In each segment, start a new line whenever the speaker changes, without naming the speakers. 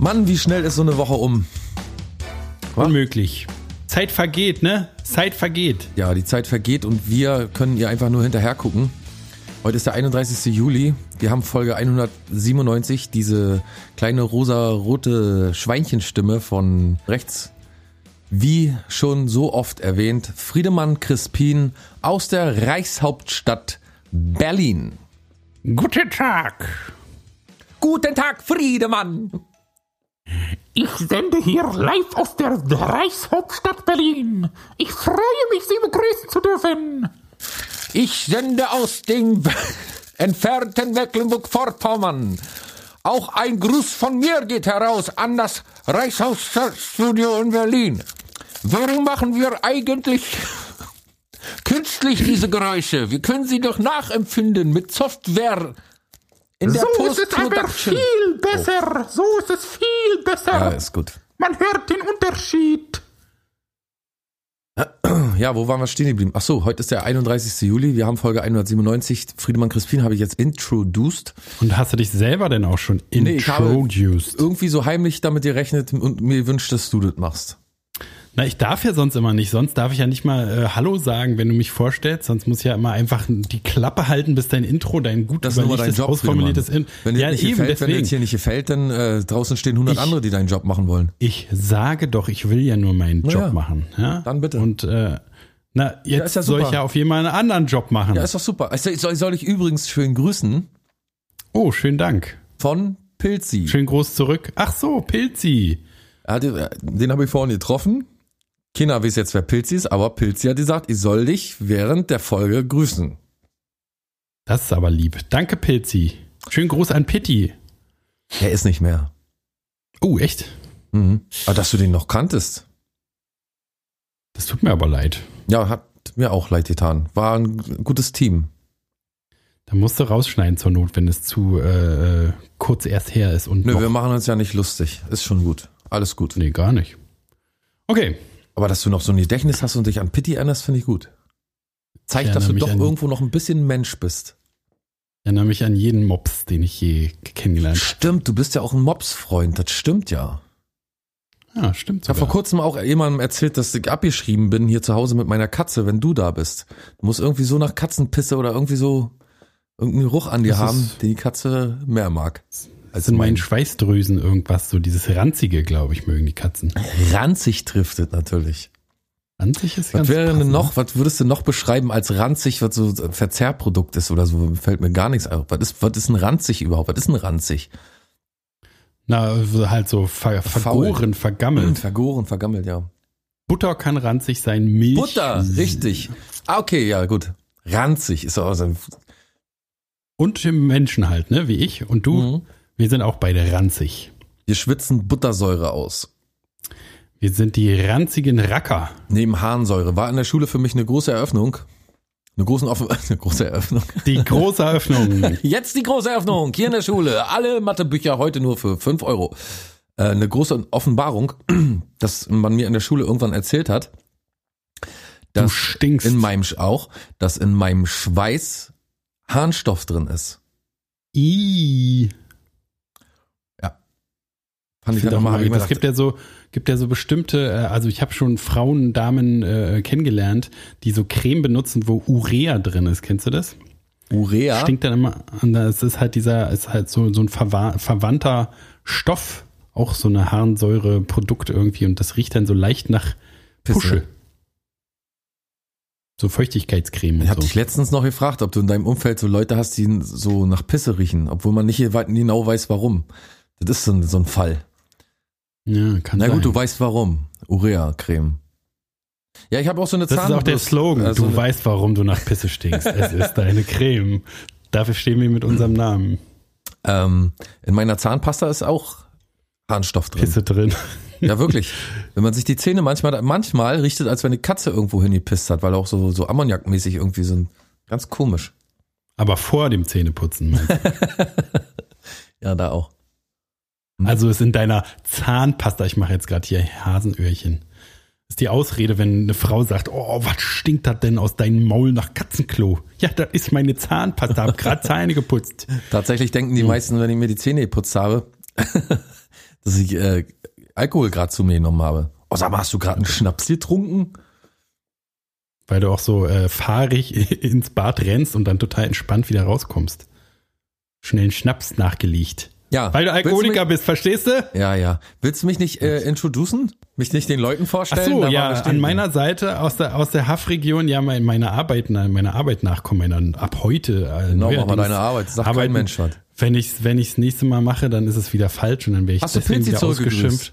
Mann, wie schnell ist so eine Woche um?
Was? Unmöglich. Zeit vergeht, ne? Zeit vergeht.
Ja, die Zeit vergeht und wir können ihr einfach nur hinterher gucken. Heute ist der 31. Juli. Wir haben Folge 197, diese kleine rosa-rote Schweinchenstimme von rechts. Wie schon so oft erwähnt, Friedemann Crispin aus der Reichshauptstadt Berlin.
Guten Tag.
Guten Tag, Friedemann.
Ich sende hier live aus der Reichshauptstadt Berlin. Ich freue mich, Sie begrüßen zu dürfen.
Ich sende aus dem entfernten Mecklenburg-Vorpommern. Auch ein Gruß von mir geht heraus an das Reichshauptstadtstudio in Berlin. Warum machen wir eigentlich künstlich diese Geräusche? Wir können sie doch nachempfinden mit Software.
In der so ist es aber viel besser. Oh. So ist es viel besser.
Ja, ist gut.
Man hört den Unterschied.
Ja, wo waren wir stehen geblieben? Ach so, heute ist der 31. Juli. Wir haben Folge 197. Friedemann Crispin habe ich jetzt introduced.
Und hast du dich selber denn auch schon introduced? Nee, ich habe
irgendwie so heimlich damit gerechnet und mir wünscht, dass du das machst.
Na, ich darf ja sonst immer nicht. Sonst darf ich ja nicht mal äh, Hallo sagen, wenn du mich vorstellst. Sonst muss ich ja immer einfach die Klappe halten, bis dein Intro, dein gut
das überlegtes, Job, ausformuliertes
In
wenn
ja,
nicht eben, gefällt, Wenn dir hier nicht gefällt, dann äh, draußen stehen 100 ich, andere, die deinen Job machen wollen.
Ich sage doch, ich will ja nur meinen Job ja, machen. Ja?
Dann bitte.
Und äh, na, jetzt ja, soll ich ja auf jeden Fall einen anderen Job machen.
Ja, ist doch super. Soll, soll ich übrigens schön grüßen?
Oh, schönen Dank.
Von Pilzi.
Schön groß zurück. Ach so, Pilzi.
Den habe ich vorhin getroffen Keiner weiß jetzt, wer Pilzi ist, aber Pilzi hat gesagt, ich soll dich während der Folge grüßen.
Das ist aber lieb. Danke, Pilzi. Schönen Gruß an Pitti.
Er ist nicht mehr.
Oh, echt?
Mhm. Aber dass du den noch kanntest.
Das tut mir aber leid.
Ja, hat mir auch leid getan. War ein gutes Team.
Da musst du rausschneiden zur Not, wenn es zu äh, äh kurz erst her ist. Und
Nö, wir machen uns ja nicht lustig. Ist schon gut. Alles gut.
Nee, gar nicht. Okay.
Aber dass du noch so ein Gedächtnis hast und dich an Pitti erinnerst, finde ich gut. Zeigt, dass du doch irgendwo noch ein bisschen Mensch bist.
Ich erinnere mich an jeden Mops, den ich je kennengelernt habe.
Stimmt, du bist ja auch ein Mops-Freund, das stimmt ja.
Ja, stimmt.
Ich habe vor kurzem auch jemandem erzählt, dass ich abgeschrieben bin hier zu Hause mit meiner Katze, wenn du da bist. Du musst irgendwie so nach Katzenpisse oder irgendwie so irgendeinen Geruch an dir das haben, den die Katze mehr mag.
Also in meinen Schweißdrüsen irgendwas, so dieses Ranzige, glaube ich, mögen die Katzen.
Ranzig trifft es natürlich.
Ranzig ist
was ganz wäre denn noch, was würdest du noch beschreiben als ranzig, was so ein Verzehrprodukt ist oder so? Fällt mir gar nichts auf. Was ist, was ist ein ranzig überhaupt? Was ist ein ranzig?
Na, halt so ver, vergoren, vergammelt.
Vergoren, vergammelt, ja.
Butter kann ranzig sein, Milch.
Butter, richtig. Ah, okay, ja, gut. Ranzig ist auch so ein
und Menschen halt, ne, wie ich und du. Mhm. Wir sind auch beide ranzig.
Wir schwitzen Buttersäure aus.
Wir sind die ranzigen Racker.
Neben Harnsäure. War in der Schule für mich eine große Eröffnung. Eine, großen Offen eine große Eröffnung.
Die große Eröffnung.
Jetzt die große Eröffnung. Hier in der Schule. Alle Mathebücher heute nur für fünf Euro. Äh, eine große Offenbarung, dass man mir in der Schule irgendwann erzählt hat.
Dass du stinkst.
In meinem, auch, dass in meinem Schweiß Harnstoff drin ist.
I.
Fand ich dann
mal, es gibt ja so, gibt ja so bestimmte, äh, also ich habe schon Frauen, Damen äh, kennengelernt, die so Creme benutzen, wo Urea drin ist. Kennst du das?
Urea?
Stinkt dann immer, es ist halt dieser, ist halt so, so ein verwandter Stoff, auch so eine Harnsäure-Produkt irgendwie und das riecht dann so leicht nach Pusche. So Feuchtigkeitscreme.
Ich habe so. dich letztens noch gefragt, ob du in deinem Umfeld so Leute hast, die so nach Pisse riechen, obwohl man nicht genau weiß, warum. Das ist so ein, so ein Fall.
Ja, kann
Na
sein.
gut, du weißt warum. Urea-Creme. Ja, ich habe auch so eine
Das ist auch der Slogan. Also du weißt, warum du nach Pisse stinkst. es ist deine Creme. Dafür stehen wir mit unserem Namen.
Ähm, in meiner Zahnpasta ist auch Harnstoff drin.
Pisse drin.
Ja, wirklich. Wenn man sich die Zähne manchmal, manchmal richtet, als wenn eine Katze irgendwo hingepisst hat, weil auch so, so Ammoniakmäßig irgendwie sind. Ganz komisch.
Aber vor dem Zähneputzen.
ja, da auch.
Mhm. Also ist in deiner Zahnpasta, ich mache jetzt gerade hier Hasenöhrchen, ist die Ausrede, wenn eine Frau sagt, oh, was stinkt das denn aus deinem Maul nach Katzenklo? Ja, das ist meine Zahnpasta, hab gerade Zähne geputzt.
Tatsächlich denken die meisten, wenn ich mir die Zähne geputzt habe, dass ich äh, Alkohol gerade zu mir genommen habe. Oh, sag mal, hast du gerade einen Schnaps getrunken?
Weil du auch so äh, fahrig ins Bad rennst und dann total entspannt wieder rauskommst. Schnell einen Schnaps nachgelegt.
Ja.
Weil du Alkoholiker
mich,
bist, verstehst du?
Ja, ja. Willst du mich nicht äh, introducen? Mich nicht den Leuten
Ach
vorstellen?
so,
Da
ja, an meiner Seite aus der aus der Haff-Region, ja, mein, meine Arbeit, meiner Arbeit nachkommen, ab heute. Äh,
Genau,
neuerdings
deine Arbeit. Das sagt kein
arbeiten.
Mensch was.
Wenn ich wenn ich's nächste Mal mache, dann ist es wieder falsch und dann werde ich
Hast du
deswegen wieder ausgeschimpft.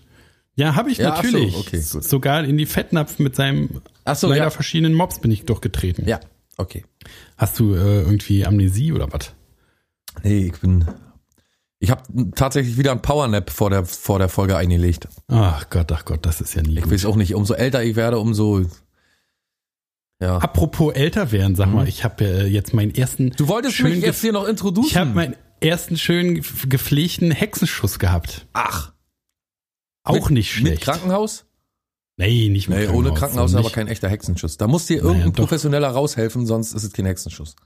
Ja, habe ich
Ja, ach so,
natürlich.
okay, gut.
Sogar in die Fettnapf mit seinem
Ach so,
leider
ja.
verschiedenen Mobs bin ich durchgetreten.
Ja, okay.
Hast du äh, irgendwie Amnesie oder was?
Nee, ich bin. Ich habe tatsächlich wieder ein Powernap vor der vor der Folge eingelegt.
Ach Gott, ach Gott, das ist ja nie
Ich weiß auch nicht. Umso älter ich werde, umso. Ja.
Apropos älter werden, sag mal, ich habe äh, jetzt meinen ersten.
Mhm. Du wolltest mich jetzt hier noch introduzieren.
Ich habe meinen ersten schön gef- gepflegten Hexenschuss gehabt.
Ach,
Auch
mit,
nicht
Mit
schlecht.
Krankenhaus?
nee, nicht mit
Nee, ohne Krankenhaus ist aber kein echter Hexenschuss. Da muss dir irgendein
Naja.
Professioneller raushelfen, sonst ist es kein Hexenschuss.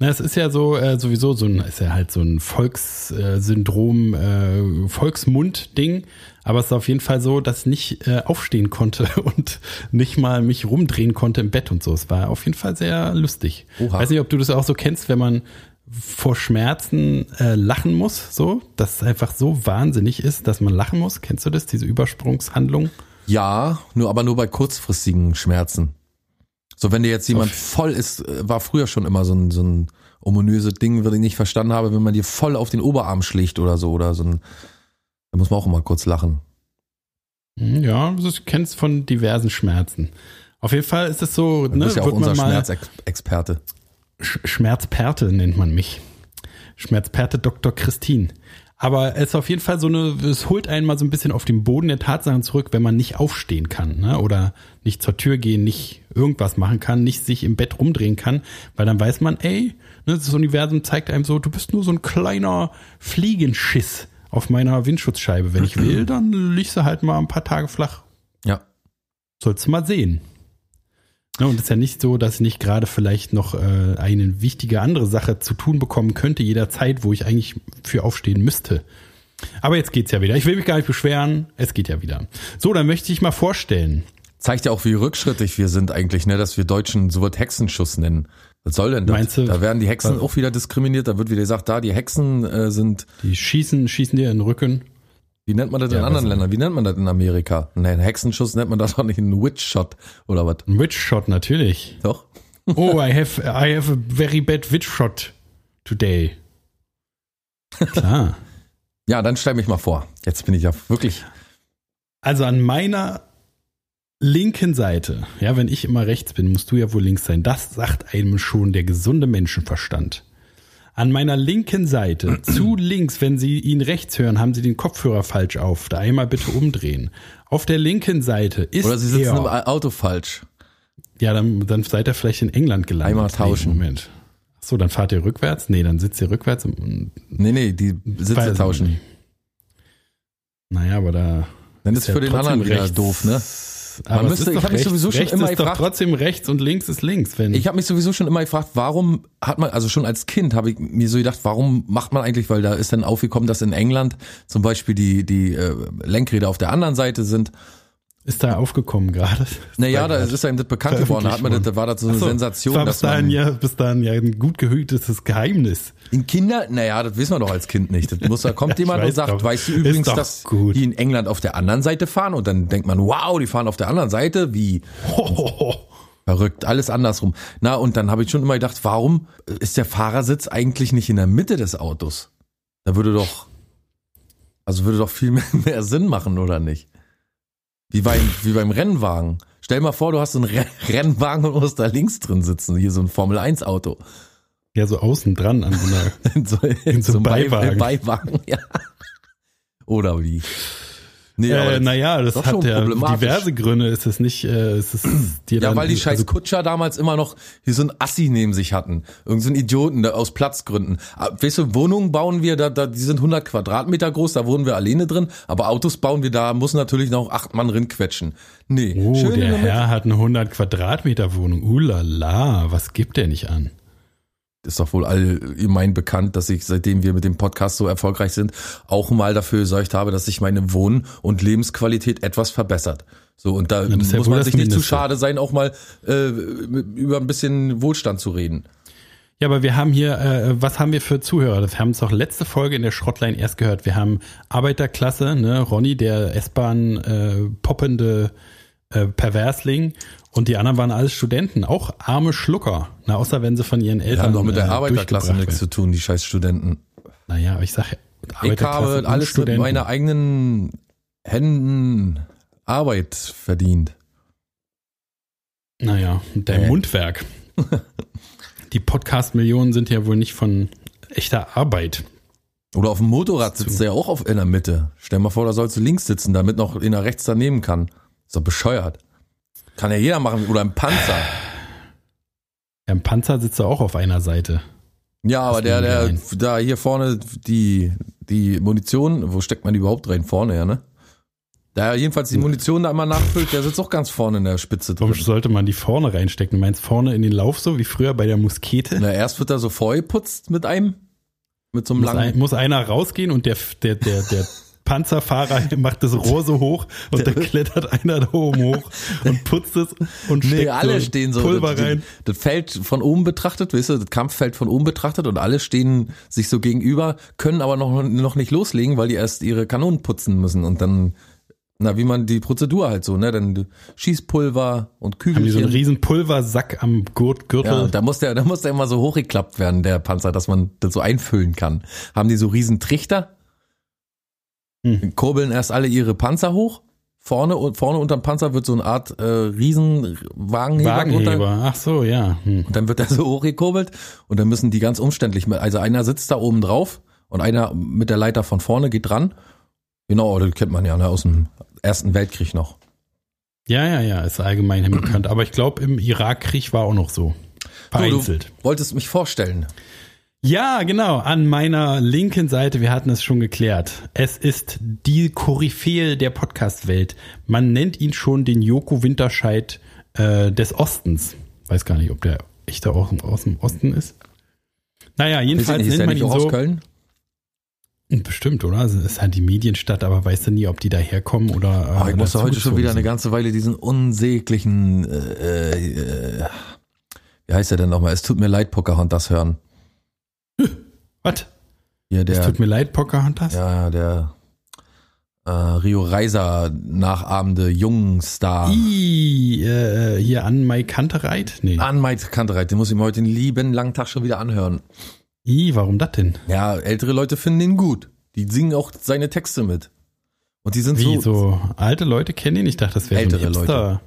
Na, es ist ja so äh, sowieso so ein ist ja halt so ein Volkssyndrom, äh, Volksmund-Ding. Aber es ist auf jeden Fall so, dass ich nicht äh, aufstehen konnte und nicht mal mich rumdrehen konnte im Bett und so. Es war auf jeden Fall sehr lustig.
Oha.
Weiß nicht, ob du das auch so kennst, wenn man vor Schmerzen äh, lachen muss, so, dass es einfach so wahnsinnig ist, dass man lachen muss. Kennst du das, diese Übersprungshandlung?
Ja, nur aber nur bei kurzfristigen Schmerzen. So, wenn dir jetzt jemand voll ist, äh, war früher schon immer so ein, so ein ominöses Ding, was ich nicht verstanden habe, wenn man dir voll auf den Oberarm schlägt oder so, oder so ein, da muss man auch immer kurz lachen.
Hm, Ja, das kennst von diversen Schmerzen. Auf jeden Fall ist es so,
Du
ne,
bist ja auch
wird man
unser
mal
Schmerzexperte.
Sch- Schmerzperte nennt man mich. Schmerzperte Dr. Christine. Aber es ist auf jeden Fall so eine, es holt einen mal so ein bisschen auf den Boden der Tatsachen zurück, wenn man nicht aufstehen kann, ne? Oder nicht zur Tür gehen, nicht irgendwas machen kann, nicht sich im Bett rumdrehen kann, weil dann weiß man, ey, ne, das Universum zeigt einem so, du bist nur so ein kleiner Fliegenschiss auf meiner Windschutzscheibe. Wenn ich will, dann liegst du halt mal ein paar Tage flach.
Ja.
Sollst du mal sehen. Ja, und es ist ja nicht so, dass ich nicht gerade vielleicht noch äh, eine wichtige andere Sache zu tun bekommen könnte, jederzeit, wo ich eigentlich für aufstehen müsste. Aber jetzt geht's ja wieder. Ich will mich gar nicht beschweren. Es geht ja wieder. So, dann möchte ich mal vorstellen.
Zeigt ja auch, wie rückschrittig wir sind eigentlich, ne, dass wir Deutschen so was Hexenschuss nennen. Was soll denn das?
Meinst du-
da werden die Hexen
Was?
auch wieder diskriminiert, da wird wieder gesagt, da, die Hexen äh, sind,
Die schießen, schießen dir in den Rücken.
Wie nennt man das in
Ja,
anderen Ländern? Wie nennt man das in Amerika? Nein, Hexenschuss nennt man das doch nicht, ein Witch-Shot oder was?
Ein Witch Shot natürlich.
Doch?
Oh, I have, I have a very bad Witch Shot today. Klar.
Ja, dann stell mich mal vor. Jetzt bin ich ja wirklich,
Also an meiner linken Seite, ja, wenn ich immer rechts bin, musst du ja wohl links sein. Das sagt einem schon der gesunde Menschenverstand. An meiner linken Seite, zu links, wenn Sie ihn rechts hören, haben Sie den Kopfhörer falsch auf. Da einmal bitte umdrehen. Auf der linken Seite ist
oder sie sitzen
er.
im Auto falsch.
Ja, dann, dann seid ihr vielleicht in England gelandet.
Einmal tauschen.
Nee, Moment. So, dann fahrt ihr rückwärts? Nee, dann sitzt ihr rückwärts.
Nee, nee, die Sitze
Weiß
tauschen.
nicht. Naja, aber da
Dann ist
ja
für den anderen wieder doof, ne?
Aber
Man müsste- ich
doch
hab mich sowieso schon
rechts
immer
ist doch
gefragt-
trotzdem rechts und links ist links. Wenn
Ich habe mich sowieso schon immer gefragt, warum hat man, also schon als Kind habe ich mir so gedacht, warum macht man eigentlich, weil da ist dann aufgekommen, dass in England zum Beispiel die, die äh, Lenkräder auf der anderen Seite sind.
Ist da aufgekommen gerade.
Naja, da ist einem das bekannt geworden, da hat man das, da war das so eine
so,
Sensation,
das war bis dahin ja bis dahin ja ein gut gehütetes Geheimnis.
in Kinder, naja, das wissen wir doch als Kind nicht. Das muss, da kommt jemand und sagt,
doch.
weißt du übrigens, dass
gut.
die in England auf der anderen Seite fahren und dann denkt man, wow, die fahren auf der anderen Seite, wie Verrückt, alles andersrum. Na, und dann habe ich schon immer gedacht, warum ist der Fahrersitz eigentlich nicht in der Mitte des Autos? Da würde doch, also würde doch viel mehr, mehr Sinn machen, oder nicht? Wie beim, wie beim Rennwagen. Stell mal vor, du hast so einen Re- Rennwagen und musst da links drin sitzen, hier so ein Formel-1-Auto.
Ja, so außen dran an so einer.
In so, in
so
so einem. Beiwagen.
Beiwagen,
ja. Oder wie? Nee,
äh, naja, das hat ja diverse Gründe. Es ist nicht, äh, es ist dir
Ja, weil die scheiß
also,
Kutscher damals immer noch hier so ein Assi neben sich hatten. Irgend so ein Idioten da, aus Platzgründen. Ah, Weißt du, Wohnungen bauen wir, da, da, die sind 100 Quadratmeter groß, da wohnen wir alleine drin. Aber Autos bauen wir, da muss natürlich noch acht Mann drin quetschen. Nee,
Oh,
schön
der. Herr hat eine 100 Quadratmeter Wohnung. Ulala, was gibt der nicht an?
Ist doch wohl allgemein bekannt, dass ich, seitdem wir mit dem Podcast so erfolgreich sind, auch mal dafür gesorgt habe, dass sich meine Wohn- und Lebensqualität etwas verbessert. So, und da
Ja, ja
muss
wohl
man sich nicht zu schade sein, auch mal äh, über ein bisschen Wohlstand zu reden.
Ja, aber wir haben hier, äh, was haben wir für Zuhörer? Das haben es doch letzte Folge in der Schrottline erst gehört. Wir haben Arbeiterklasse, ne, Ronny, der S-Bahn äh, poppende äh, Perversling und die anderen waren alles Studenten, auch arme Schlucker. Na, außer wenn sie von ihren
Die
Eltern
haben doch mit der
äh,
Arbeiterklasse nichts zu tun, die scheiß Studenten.
Naja, aber ich sage
Ich habe alles mit meiner eigenen Händen Arbeit verdient.
Naja, dein
Äh.
Mundwerk. die Podcast-Millionen sind ja wohl nicht von echter Arbeit.
Oder auf dem Motorrad sitzt er ja auch auf, in der Mitte. Stell mal vor, da sollst du links sitzen, damit noch einer rechts daneben kann. Ist doch bescheuert. Kann ja jeder machen. Oder im Panzer.
Ja, Im Panzer sitzt er auch auf einer Seite.
Ja, aber der, der,
ein.
da hier vorne, die, die Munition, wo steckt man die überhaupt rein? Vorne, ja, ne? Da jedenfalls die Munition da immer nachfüllt, der sitzt auch ganz vorne in der Spitze
Warum
drin.
sollte man die vorne reinstecken? Du meinst vorne in den Lauf so wie früher bei der Muskete?
Na, erst wird er so vollgeputzt mit einem, mit so einem
Muss,
langen,
ein, muss einer rausgehen und der, der, der, der Panzerfahrer macht das Rohr so hoch und dann klettert einer da oben hoch und putzt es und
Nee,
steckt
alle
so
stehen so.
Pulver
das,
rein.
Das Feld von oben betrachtet, weißt du, das Kampffeld von oben betrachtet und alle stehen sich so gegenüber, können aber noch, noch nicht loslegen, weil die erst ihre Kanonen putzen müssen und dann, na, wie man die Prozedur halt so, ne, dann Schießpulver und
Haben die so einen
Kügelchen.
riesen Pulversack am Gurt, Gürtel.
Ja, da muss der, da muss der immer so hochgeklappt werden, der Panzer, dass man das so einfüllen kann. Haben die so riesen Trichter,
Hm.
kurbeln erst alle ihre Panzer hoch. Vorne und vorne unterm Panzer wird so eine Art äh, Riesenwagenheber.
Wagenheber. Ach so, ja. Hm.
Und dann wird er so hochgekurbelt und dann müssen die ganz umständlich, also einer sitzt da oben drauf und einer mit der Leiter von vorne geht dran. Genau, das kennt man ja ne, aus dem Ersten Weltkrieg noch.
Ja, ja, ja, ist allgemein bekannt. Aber ich glaube, im Irakkrieg war auch noch so. Vereinzelt.
Du wolltest mich vorstellen.
Ja, genau. An meiner linken Seite, wir hatten es schon geklärt. Es ist die Koryphäe der Podcast-Welt. Man nennt ihn schon den Joko Winterscheid äh, des Ostens. Weiß gar nicht, ob der echt da aus, dem- aus dem Osten ist. Naja, jedenfalls
nicht, ist
nennt man
nicht
ihn
auch aus
so.
Köln?
Bestimmt, oder? Es ist halt die Medienstadt, aber weißt du nie, ob die daherkommen oder. Äh,
Oh, ich musste heute schon wieder eine ganze Weile diesen unsäglichen, äh, äh, wie heißt der denn nochmal? Es tut mir leid, Pocahontas hören.
Was? Es
der,
tut mir leid, Pocahontas.
ja, der äh, Rio Reiser nachahmende Jungstar.
I, äh, hier an Mai Kantereit? Nee.
An Mike Kantereit, den muss ich mir heute den lieben langen Tag schon wieder anhören.
I, warum das denn?
Ja, ältere Leute finden ihn gut. Die singen auch seine Texte mit. Und die sind
Wie,
so,
so alte Leute kennen ihn? Ich dachte, das wäre so ein Hipster.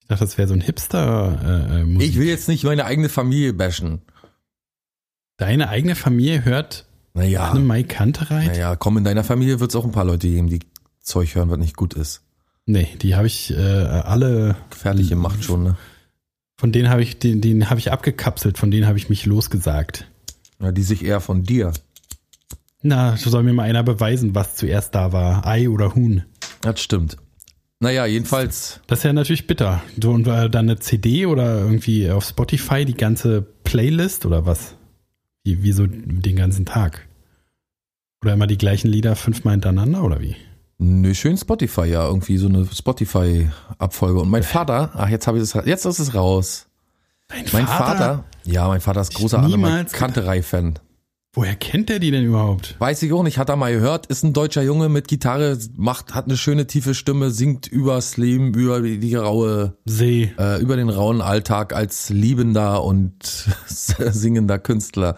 Ich dachte, das wäre so ein Hipster äh, äh, Musik.
Ich will jetzt nicht meine eigene Familie bashen.
Deine eigene Familie hört
Naja,
Anne Mai Kantereit?
naja, komm, in deiner Familie wird es auch ein paar Leute geben, die Zeug hören, was nicht gut ist.
Nee, die habe ich äh, alle,
Gefährliche Macht schon, ne?
von denen habe ich, den, den habe ich abgekapselt, von denen habe ich mich losgesagt.
Ja, die sich eher von dir.
Na, so soll mir mal einer beweisen, was zuerst da war, Ei oder Huhn.
Das stimmt. Naja, jedenfalls,
Das ist ja natürlich bitter. So, und äh, dann eine CD oder irgendwie auf Spotify die ganze Playlist oder was? Wie, wie so den ganzen Tag? Oder immer die gleichen Lieder fünfmal hintereinander oder wie?
nö, schön Spotify, ja, irgendwie so eine Spotify-Abfolge. Und mein Vater, ach, jetzt habe ich es, jetzt ist es raus.
Dein
Mein Vater, ja, mein Vater ist großer
niemals
Anne Kanterei-Fan.
Woher kennt der die denn überhaupt?
Weiß ich auch nicht, hat er mal gehört, ist ein deutscher Junge mit Gitarre, macht, hat eine schöne tiefe Stimme, singt übers Leben, über die, die raue,
See.
äh, über den rauen Alltag als liebender und singender Künstler.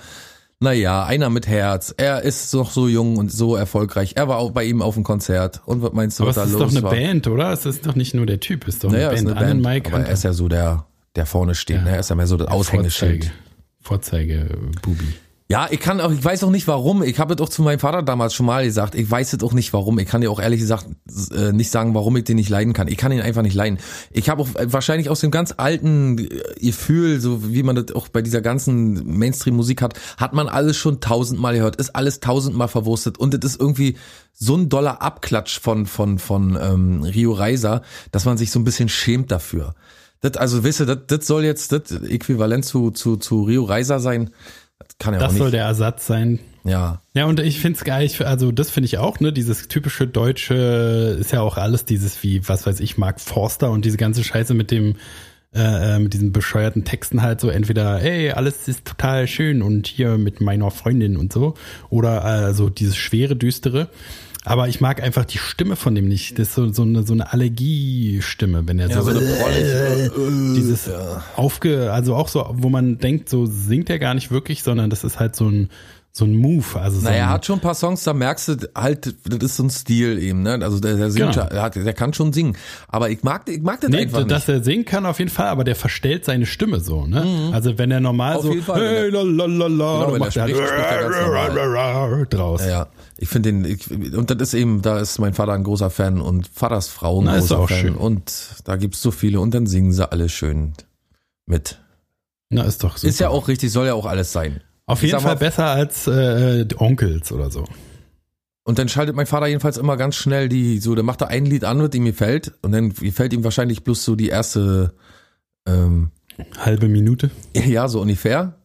Naja, einer mit Herz. Er ist noch so jung und so erfolgreich. Er war auch bei ihm auf dem Konzert. Und was meinst du,
Aber
was
es
da
ist
los
doch eine
war?
Band, oder? Es ist doch nicht nur der Typ, es ist doch
Naja,
eine
ist
Band.
eine
Annen
Band. Aber er ist ja so der, der vorne steht.
Ja.
Ne? Er ist ja mehr so das Aushängeschild.
Vorzeige, Vorzeige Bubi.
Ja, ich kann auch, ich weiß auch nicht warum. Ich habe es auch zu meinem Vater damals schon mal gesagt. Ich weiß es auch nicht warum. Ich kann dir auch ehrlich gesagt äh, nicht sagen, warum ich den nicht leiden kann. Ich kann ihn einfach nicht leiden. Ich habe auch äh, wahrscheinlich aus dem ganz alten äh, Gefühl, so wie man das auch bei dieser ganzen Mainstream-Musik hat, hat man alles schon tausendmal gehört, ist alles tausendmal verwurstet und es ist irgendwie so ein doller Abklatsch von von von ähm, Rio Reiser, dass man sich so ein bisschen schämt dafür. Das, also, wisst ihr, das, das soll jetzt das Äquivalent zu, zu, zu Rio Reiser sein. Das kann ja
Das
auch
soll
nicht.
der Ersatz sein.
ja.
Ja, und ich find's geil, ich, also das finde ich auch, ne, dieses typische deutsche ist ja auch alles dieses wie, was weiß ich, Mark Forster und diese ganze Scheiße mit dem, äh, äh, mit diesen bescheuerten Texten halt so entweder, ey, alles ist total schön und hier mit meiner Freundin und so oder äh, so dieses schwere, düstere. Aber ich mag einfach die Stimme von dem nicht. Das ist so, so eine, so eine Allergiestimme, wenn er
Ja,
so,
so eine prollige-
dieses aufge, also auch so, wo man denkt, so singt er gar nicht wirklich, sondern das ist halt so ein, so ein Move. Also so
Naja, er hat schon ein paar Songs, da merkst du halt, das ist so ein Stil eben, ne? Also der, der singt,
Genau.
ja, er hat, der kann schon singen. Aber ich mag, ich mag das
Nee,
einfach
dass
nicht.
er singen kann auf jeden Fall, aber der verstellt seine Stimme so, ne? Also wenn er normal
Auf
so
Fall,
hey,
wenn er-
lalalala,
Genau,
dann
wenn
macht
er
halt draus.
Ja, ja. Ich finde den, ich, und das ist eben, da ist mein Vater ein großer Fan und Vaters Frau ein
Na, ist
großer
auch
Fan.
schön.
Und da gibt's so viele und dann singen sie alle schön mit.
Na, ist doch super.
Ist ja auch richtig, soll ja auch alles sein.
auf
ich
jeden
sag mal-
Fall besser als äh, Onkels oder so.
Und dann schaltet mein Vater jedenfalls immer ganz schnell die, so, der macht da ein Lied an, was ihm gefällt. Und dann gefällt ihm wahrscheinlich bloß so die erste, ähm,
Halbe Minute.
ja, so ungefähr.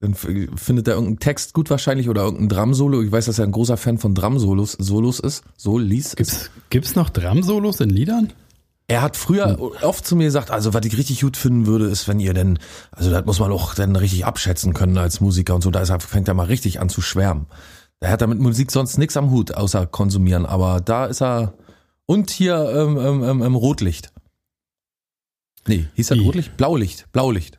Dann findet er irgendeinen Text gut wahrscheinlich oder irgendein Drum-Solo. Ich weiß, dass er ein großer Fan von Drum-Solos Solos ist. Solis.
Gibt's, gibt's noch Drum-Solos in Liedern?
Er hat früher oft zu mir gesagt, also was ich richtig gut finden würde, ist, wenn ihr denn, also das muss man auch dann richtig abschätzen können als Musiker und so, da er, fängt er mal richtig an zu schwärmen. Er hat da mit Musik sonst nichts am Hut, außer konsumieren, aber da ist er, und hier ähm, ähm, ähm, ähm, Rotlicht. Nee, hieß das
Wie?
Rotlicht? Blaulicht, Blaulicht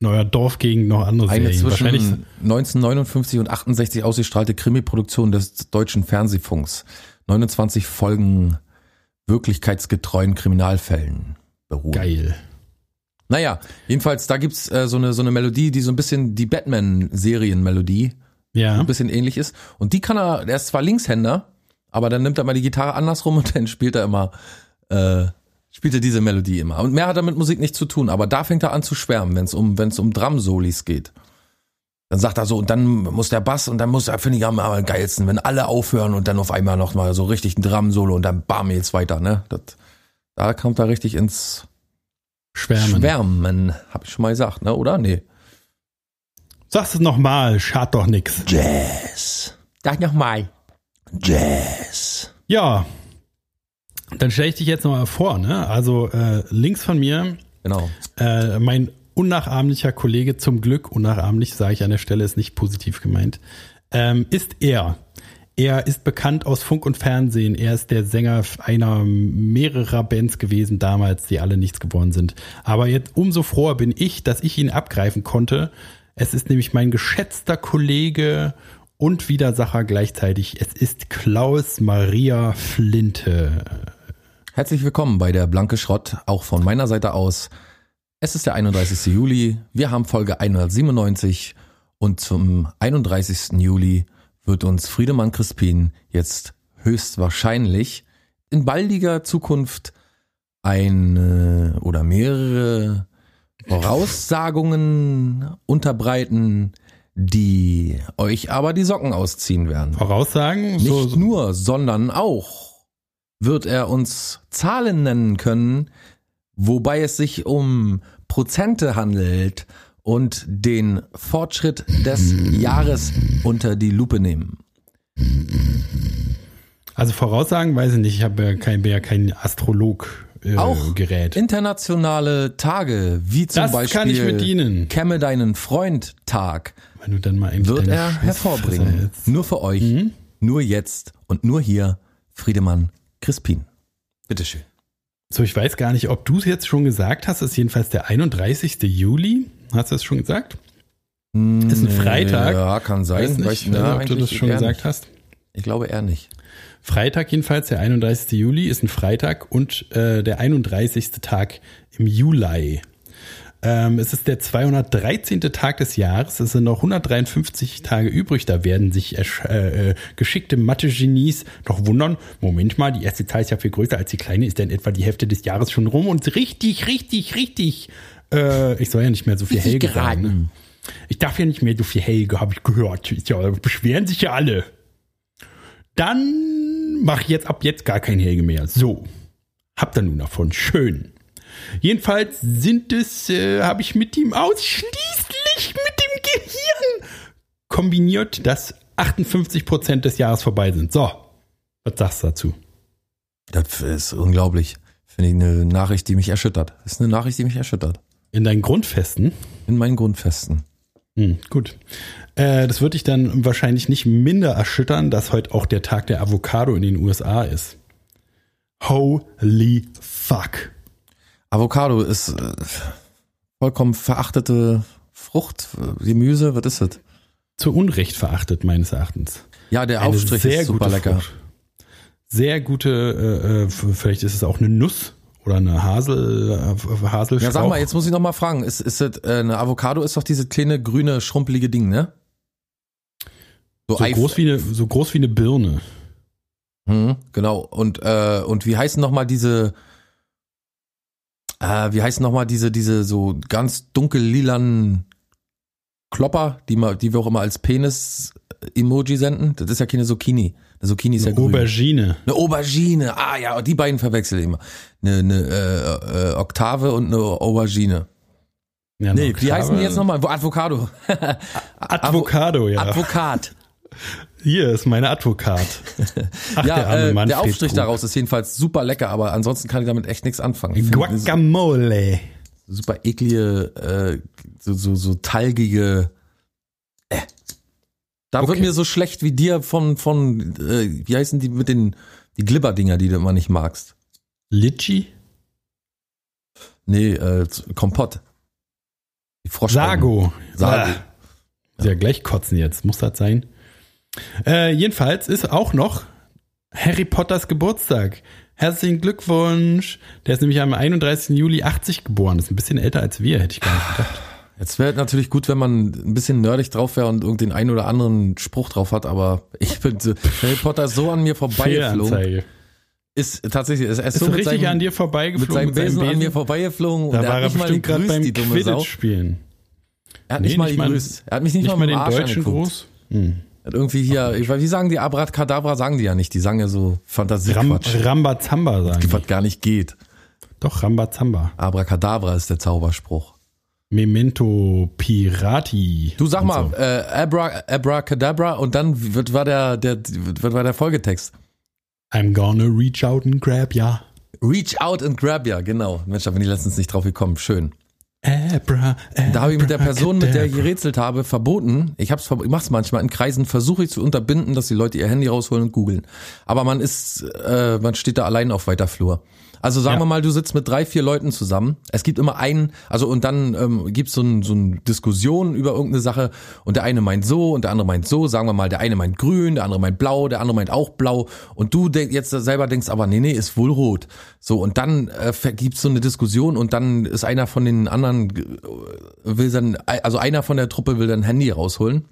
in eurer Dorfgegend noch andere
Eine
Serien?
zwischen
Wahrscheinlich
1959 und 68 ausgestrahlte Krimi-Produktion des deutschen Fernsehfunks. 29 Folgen wirklichkeitsgetreuen Kriminalfällen beruhen.
geil.
Naja, jedenfalls, da gibt's äh, so, eine, so eine Melodie, die so ein bisschen die Batman-Serien-Melodie
Ja.
ein bisschen ähnlich ist. Und die kann er, der ist zwar Linkshänder, aber dann nimmt er mal die Gitarre andersrum und dann spielt er immer, äh, spielt er diese Melodie immer. Und mehr hat er mit Musik nichts zu tun, aber da fängt er an zu schwärmen, wenn es um, wenn es um Drum-Solis geht. Dann sagt er so, und dann muss der Bass und dann muss er, finde ich am geilsten, wenn alle aufhören und dann auf einmal noch mal so richtig ein Drum-Solo und dann bam, jetzt weiter, ne? Das, da kommt er richtig ins
Schwärmen.
Schwärmen, hab ich schon mal gesagt, ne? Oder? Nee.
Sag's es nochmal, schadet doch nix.
Jazz. Sag noch mal. Jazz.
Ja. Dann stelle ich dich jetzt nochmal vor, ne? Also äh, links von mir
Genau.
äh, mein unnachahmlicher Kollege, zum Glück, unnachahmlich, sage ich an der Stelle, ist nicht positiv gemeint, ähm, ist er. Er ist bekannt aus Funk und Fernsehen. Er ist der Sänger einer mehrerer Bands gewesen damals, die alle nichts geworden sind. Aber jetzt umso froher bin ich, dass ich ihn abgreifen konnte. Es ist nämlich mein geschätzter Kollege und Widersacher gleichzeitig. Es ist Klaus Maria Flinte.
Herzlich willkommen bei der Blanke Schrott, auch von meiner Seite aus. Es ist der 31. Juli, wir haben Folge 197 und zum 31. Juli wird uns Friedemann Crispin jetzt höchstwahrscheinlich in baldiger Zukunft eine oder mehrere Voraussagungen unterbreiten, die euch aber die Socken ausziehen werden.
Voraussagen?
Nicht
So, so,
nur, sondern auch wird er uns Zahlen nennen können, wobei es sich um Prozente handelt und den Fortschritt des Jahres unter die Lupe nehmen.
Also Voraussagen weiß ich nicht. Ich habe ja kein, bin ja kein Astrolog äh,
Auch
Gerät.
internationale Tage, wie zum
Das
Beispiel
kann ich mit dienen.
Kemme deinen Freund Tag,
Wenn du dann mal
wird er hervorbringen. Nur für euch,
Mhm.
nur jetzt und nur hier, Friedemann Crispin. Bitteschön.
So, ich weiß gar nicht, ob du es jetzt schon gesagt hast. Es ist jedenfalls der 31. Juli. Hast du das schon gesagt? Ist ein Freitag.
Ja, kann sein.
Weiß nicht,
Weiß-
ich weiß
na,
nicht, ob du das schon gesagt
nicht.
hast.
Ich glaube eher nicht.
Freitag jedenfalls, der 31. Juli ist ein Freitag und äh, der 31. Tag im Juli. Ähm, es ist der 213. Tag des Jahres. Es sind noch 153 Tage übrig. Da werden sich äh, äh, geschickte Mathe-Genies doch wundern. Moment mal, die erste Zahl ist ja viel größer als die kleine. Ist denn etwa die Hälfte des Jahres schon rum? Und richtig, richtig, richtig. Äh, ich soll ja nicht mehr so viel Helge sagen. Ne? Ich darf ja nicht mehr so viel Helge, habe ich gehört. Ja, beschweren sich ja alle. Dann mache ich jetzt ab jetzt gar kein Helge mehr. So. Habt ihr nun davon. Schön. Jedenfalls sind es, äh, habe ich mit ihm ausschließlich mit dem Gehirn kombiniert, dass 58 Prozent des Jahres vorbei sind. So, was sagst du dazu?
Das ist unglaublich. Finde ich eine Nachricht, die mich erschüttert. Das ist eine Nachricht, die mich erschüttert.
In deinen Grundfesten?
In meinen Grundfesten.
Hm, gut. Äh, das wird dich dann wahrscheinlich nicht minder erschüttern, dass heute auch der Tag der Avocado in den USA ist. Holy fuck.
Avocado ist äh, vollkommen verachtete Frucht, Gemüse, was ist das?
Zu Unrecht verachtet, meines Erachtens.
Ja, der Aufstrich sehr ist super lecker. Frucht.
Sehr gute, äh, äh vielleicht ist es auch eine Nuss oder eine Hasel, äh, Haselstrauch.
Ja, sag mal, jetzt muss ich noch mal fragen, ist, ist das, äh, eine Avocado ist doch diese kleine grüne schrumpelige Ding, ne?
So, so groß wie eine, so groß wie eine Birne.
Hm, genau. Und äh, und wie heißen noch mal diese äh, wie heißen nochmal diese, diese so ganz dunkel lilanen Klopper, die, ma, die wir auch immer als Penis-Emoji senden? Das ist ja keine Zucchini. Eine Zucchini ist
eine
ja grün.
Aubergine.
Eine Aubergine. Ah ja, die beiden verwechsel ich immer. Eine, eine äh, äh, Oktave und eine Aubergine. Ja, nee, Oktave. wie heißen die jetzt nochmal? Avocado.
Advocado, ja.
Advokat.
Hier ist meine Advokat.
Ach, ja, der, äh, der Aufstrich Krug. daraus ist jedenfalls super lecker, aber ansonsten kann ich damit echt nichts anfangen.
Guacamole.
Super eklige, äh, so, so, so talgige. Äh. Da okay. wird mir so schlecht wie dir von, von äh, wie heißen die mit den die Glibberdinger, die du immer nicht magst?
Litchi?
Nee, äh, Kompott.
Die Sago. Sago. Ah. Ja, gleich kotzen jetzt. Muss das sein? Äh, jedenfalls ist auch noch Harry Potters Geburtstag. Herzlichen Glückwunsch. Der ist nämlich am 31. Juli 80 geboren. Ist ein bisschen älter als wir, hätte ich gar nicht gedacht.
Jetzt wäre natürlich gut, wenn man ein bisschen nerdig drauf wäre und irgendeinen einen oder anderen Spruch drauf hat, aber ich bin so, Harry Potter ist so an mir vorbeigeflogen. Ist tatsächlich, ist, ist so
richtig seinem, an dir vorbeigeflogen.
Mit seinem Besen, Besen an mir vorbeigeflogen.
Da war er bestimmt gerade beim Quidditch spielen.
Er hat nee, nicht mal gegrüßt. Er hat mich nicht, nicht mal, mal den deutschen Gruß. Hm. Irgendwie hier, ich weiß, wie sagen die Abracadabra, sagen die ja nicht, die sagen ja so Fantasiequatsch.
Ram, Rambazamba sagen
die. Was gar nicht geht.
Doch, Rambazamba.
Abracadabra ist der Zauberspruch.
Memento Pirati.
Du sag mal, so. äh, Abra, Abracadabra und dann wird war der, der, wird war der Folgetext.
I'm gonna reach out and grab ya.
Reach out and grab ya, genau. Mensch, da bin ich letztens nicht drauf gekommen. Schön.
Abra, Abra,
da habe ich mit der Person, mit der ich gerätselt habe, verboten. Ich hab's, ich mach's manchmal in Kreisen, versuche ich zu unterbinden, dass die Leute ihr Handy rausholen und googeln. Aber man ist, äh, man steht da allein auf weiter Flur. Also sagen ja. wir mal, du sitzt mit drei, vier Leuten zusammen. Es gibt immer einen, also und dann ähm, gibt so ein, so eine Diskussion über irgendeine Sache und der eine meint so und der andere meint so. Sagen wir mal, der eine meint grün, der andere meint blau, der andere meint auch blau und du jetzt selber denkst, aber nee, nee, ist wohl rot. So und dann äh, gibt's so eine Diskussion und dann ist einer von den anderen äh, will dann, also einer von der Truppe will dann Handy rausholen.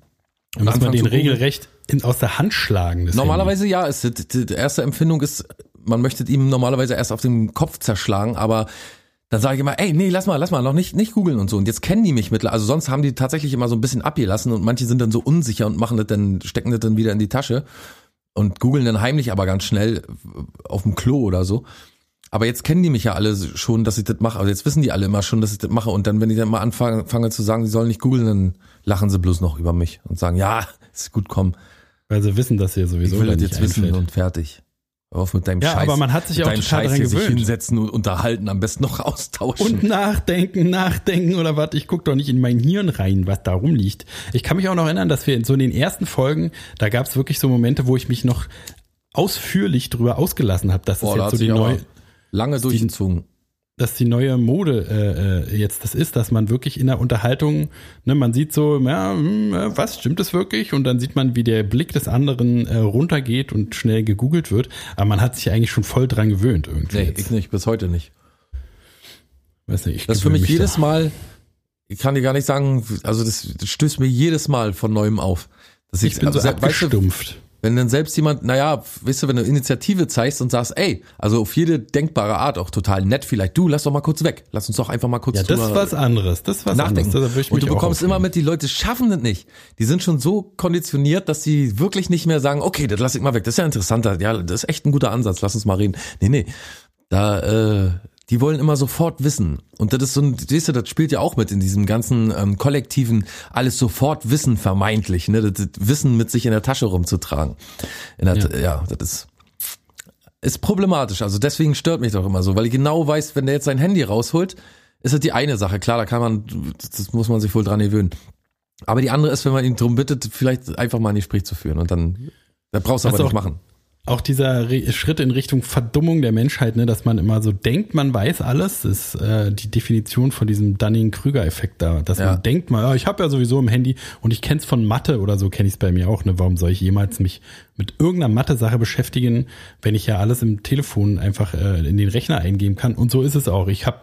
Und muss man den regelrecht in, aus der Hand schlagen.
Normalerweise Handy. ja, ist die erste Empfindung ist man möchte ihm normalerweise erst auf den Kopf zerschlagen, aber dann sage ich immer, ey, nee, lass mal, lass mal, noch nicht, nicht googeln und so. Und jetzt kennen die mich mittlerweile. Also sonst haben die tatsächlich immer so ein bisschen abgelassen und manche sind dann so unsicher und machen das dann, stecken das dann wieder in die Tasche und googeln dann heimlich aber ganz schnell auf dem Klo oder so. Aber jetzt kennen die mich ja alle schon, dass ich das mache. Also jetzt wissen die alle immer schon, dass ich das mache. Und dann, wenn ich dann mal anfange fange zu sagen, sie sollen nicht googeln, dann lachen sie bloß noch über mich und sagen, ja, ist gut, komm.
Weil sie wissen, dass sie sowieso
ich will das jetzt wissen und fertig. Auf mit deinem
ja,
Scheiß.
aber man hat sich auch total
Scheiß
daran gewöhnt.
sich hinsetzen und unterhalten, am besten noch austauschen.
Und nachdenken, nachdenken oder was. Ich guck doch nicht in mein Hirn rein, was da rumliegt. Ich kann mich auch noch erinnern, dass wir in so in den ersten Folgen, da gab es wirklich so Momente, wo ich mich noch ausführlich drüber ausgelassen habe, dass
Boah,
es jetzt so die neue
lange durchgezogen
dass die neue Mode äh, äh, jetzt das ist, dass man wirklich in der Unterhaltung, ne, man sieht so, ja, hm, äh, was stimmt es wirklich? Und dann sieht man, wie der Blick des anderen äh, runtergeht und schnell gegoogelt wird. Aber man hat sich eigentlich schon voll dran gewöhnt irgendwie.
Nee, jetzt. ich nicht, bis heute nicht.
Weiß nicht, ich
das ist für mich jedes Mal ich kann dir gar nicht sagen, also das, stößt mir jedes Mal von neuem auf. Dass
Ich bin so
also, weißt du,
abgestumpft.
Wenn dann selbst jemand, naja, weißt du, wenn du Initiative zeigst und sagst, ey, also auf jede denkbare Art auch total nett vielleicht, du, lass doch mal kurz weg, lass uns doch einfach mal kurz
Ja, das ist was anderes. Das ist was
nachdenken.
anderes.
Und du bekommst immer mit, die Leute schaffen das nicht. Die sind schon so konditioniert, dass sie wirklich nicht mehr sagen, okay, das lass ich mal weg, das ist ja interessanter, ja, das ist echt ein guter Ansatz, lass uns mal reden. Nee, nee, da, äh, die wollen immer sofort wissen. Und das ist so ein, siehst du, das spielt ja auch mit in diesem ganzen ähm, kollektiven, alles sofort Wissen vermeintlich, ne, das, das Wissen mit sich in der Tasche rumzutragen. Der, ja. ja, das ist, ist problematisch. Also deswegen stört mich doch immer so, weil ich genau weiß, wenn der jetzt sein Handy rausholt, ist das die eine Sache. Klar, da kann man, das muss man sich wohl dran gewöhnen. Aber die andere ist, wenn man ihn darum bittet, vielleicht einfach mal ein Gespräch zu führen und dann, da brauchst du aber nicht machen.
Auch dieser Re Schritt in Richtung Verdummung der Menschheit, ne, dass man immer so denkt, man weiß alles, ist äh, die Definition von diesem Dunning-Krüger-Effekt da. Dass
Ja.
man denkt mal, ja, ich habe ja sowieso im Handy und ich kenne es von Mathe oder so, kenne ich es bei mir auch. Ne? Warum soll ich jemals mich mit irgendeiner Mathe-Sache beschäftigen, wenn ich ja alles im Telefon einfach äh, in den Rechner eingeben kann? Und so ist es auch. Ich habe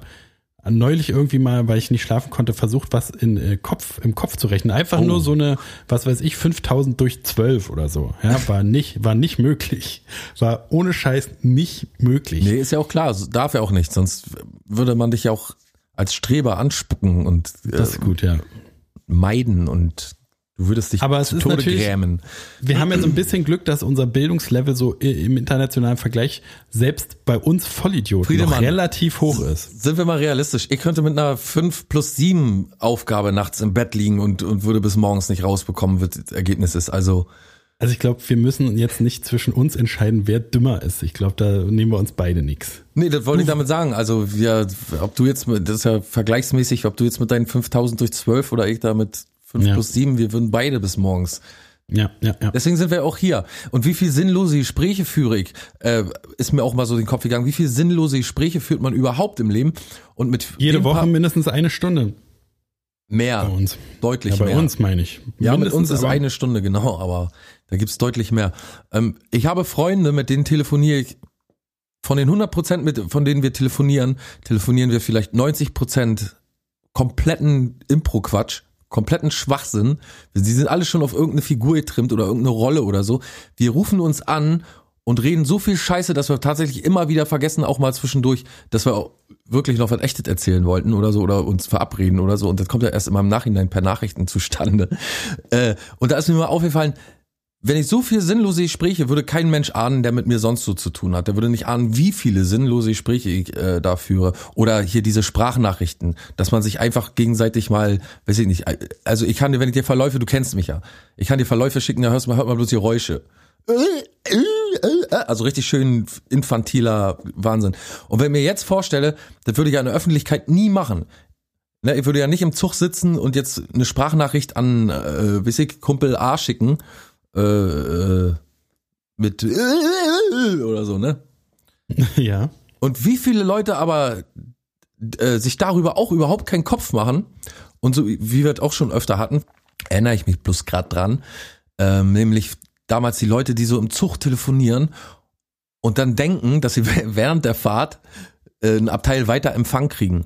neulich irgendwie mal, weil ich nicht schlafen konnte, versucht, was in äh, Kopf, im Kopf zu rechnen. Einfach
Oh.
nur so eine, was weiß ich, 5000 durch 12 oder so. Ja, war nicht, war nicht möglich. War ohne Scheiß nicht möglich.
Nee, ist ja auch klar, darf ja auch nicht, sonst würde man dich ja auch als Streber anspucken und äh,
Das ist gut, ja.
meiden und du würdest dich
Aber es
zu
ist
Tode
natürlich-
grämen.
Wir haben ja so ein bisschen Glück, dass unser Bildungslevel so im internationalen Vergleich selbst bei uns Vollidioten noch relativ hoch ist.
Sind wir mal realistisch? Ich könnte mit einer 5 plus 7 Aufgabe nachts im Bett liegen und, und würde bis morgens nicht rausbekommen, was das Ergebnis ist. Also,
Also ich glaube, wir müssen jetzt nicht zwischen uns entscheiden, wer dümmer ist. Ich glaube, da nehmen wir uns beide nichts.
nee, das wollte ich damit sagen. Also, wir, ob du jetzt, mit, das ist ja vergleichsmäßig, ob du jetzt mit deinen 5000 durch 12 oder ich da mit 5
Ja.
plus 7, wir würden beide bis morgens.
Ja, ja, ja.
Deswegen sind wir auch hier. Und wie viel sinnlose Gespräche führe ich, äh, ist mir auch mal so den Kopf gegangen. Wie viel sinnlose Gespräche führt man überhaupt im Leben? Und mit
Jede Woche mindestens eine Stunde
mehr,
bei uns.
deutlich
Ja, bei
mehr.
uns meine ich.
Ja, mit
Mindestens,
uns ist eine Stunde, genau, aber da gibt's deutlich mehr. Ähm, ich habe Freunde, mit denen telefoniere ich. Von den 100 Prozent, mit, von denen wir telefonieren, telefonieren wir vielleicht 90 Prozent kompletten Impro-Quatsch, kompletten Schwachsinn. Sie sind alle schon auf irgendeine Figur getrimmt oder irgendeine Rolle oder so. Wir rufen uns an und reden so viel Scheiße, dass wir tatsächlich immer wieder vergessen, auch mal zwischendurch, dass wir auch wirklich noch was Echtes erzählen wollten oder so oder uns verabreden oder so. Und das kommt ja erst immer im Nachhinein per Nachrichten zustande. Äh, und da ist mir mal aufgefallen, wenn ich so viel sinnlose Gespräche, würde kein Mensch ahnen, der mit mir sonst so zu tun hat. Der würde nicht ahnen, wie viele sinnlose Gespräche ich äh, da führe. Oder hier diese Sprachnachrichten, dass man sich einfach gegenseitig mal, weiß ich nicht, also ich kann dir, wenn ich dir Verläufe, du kennst mich ja, ich kann dir Verläufe schicken, da hörst du mal, hört man bloß Geräusche. Also richtig schön infantiler Wahnsinn. Und wenn ich mir jetzt vorstelle, das würde ich ja in der Öffentlichkeit nie machen. Ne, ich würde ja nicht im Zug sitzen und jetzt eine Sprachnachricht an, äh, ich, Kumpel A schicken, äh, äh, mit oder so, ne?
Ja.
Und wie viele Leute aber äh, sich darüber auch überhaupt keinen Kopf machen und so wie wir es auch schon öfter hatten, erinnere ich mich bloß gerade dran, ähm, nämlich damals die Leute, die so im Zug telefonieren und dann denken, dass sie während der Fahrt äh, ein Abteil weiter Empfang kriegen.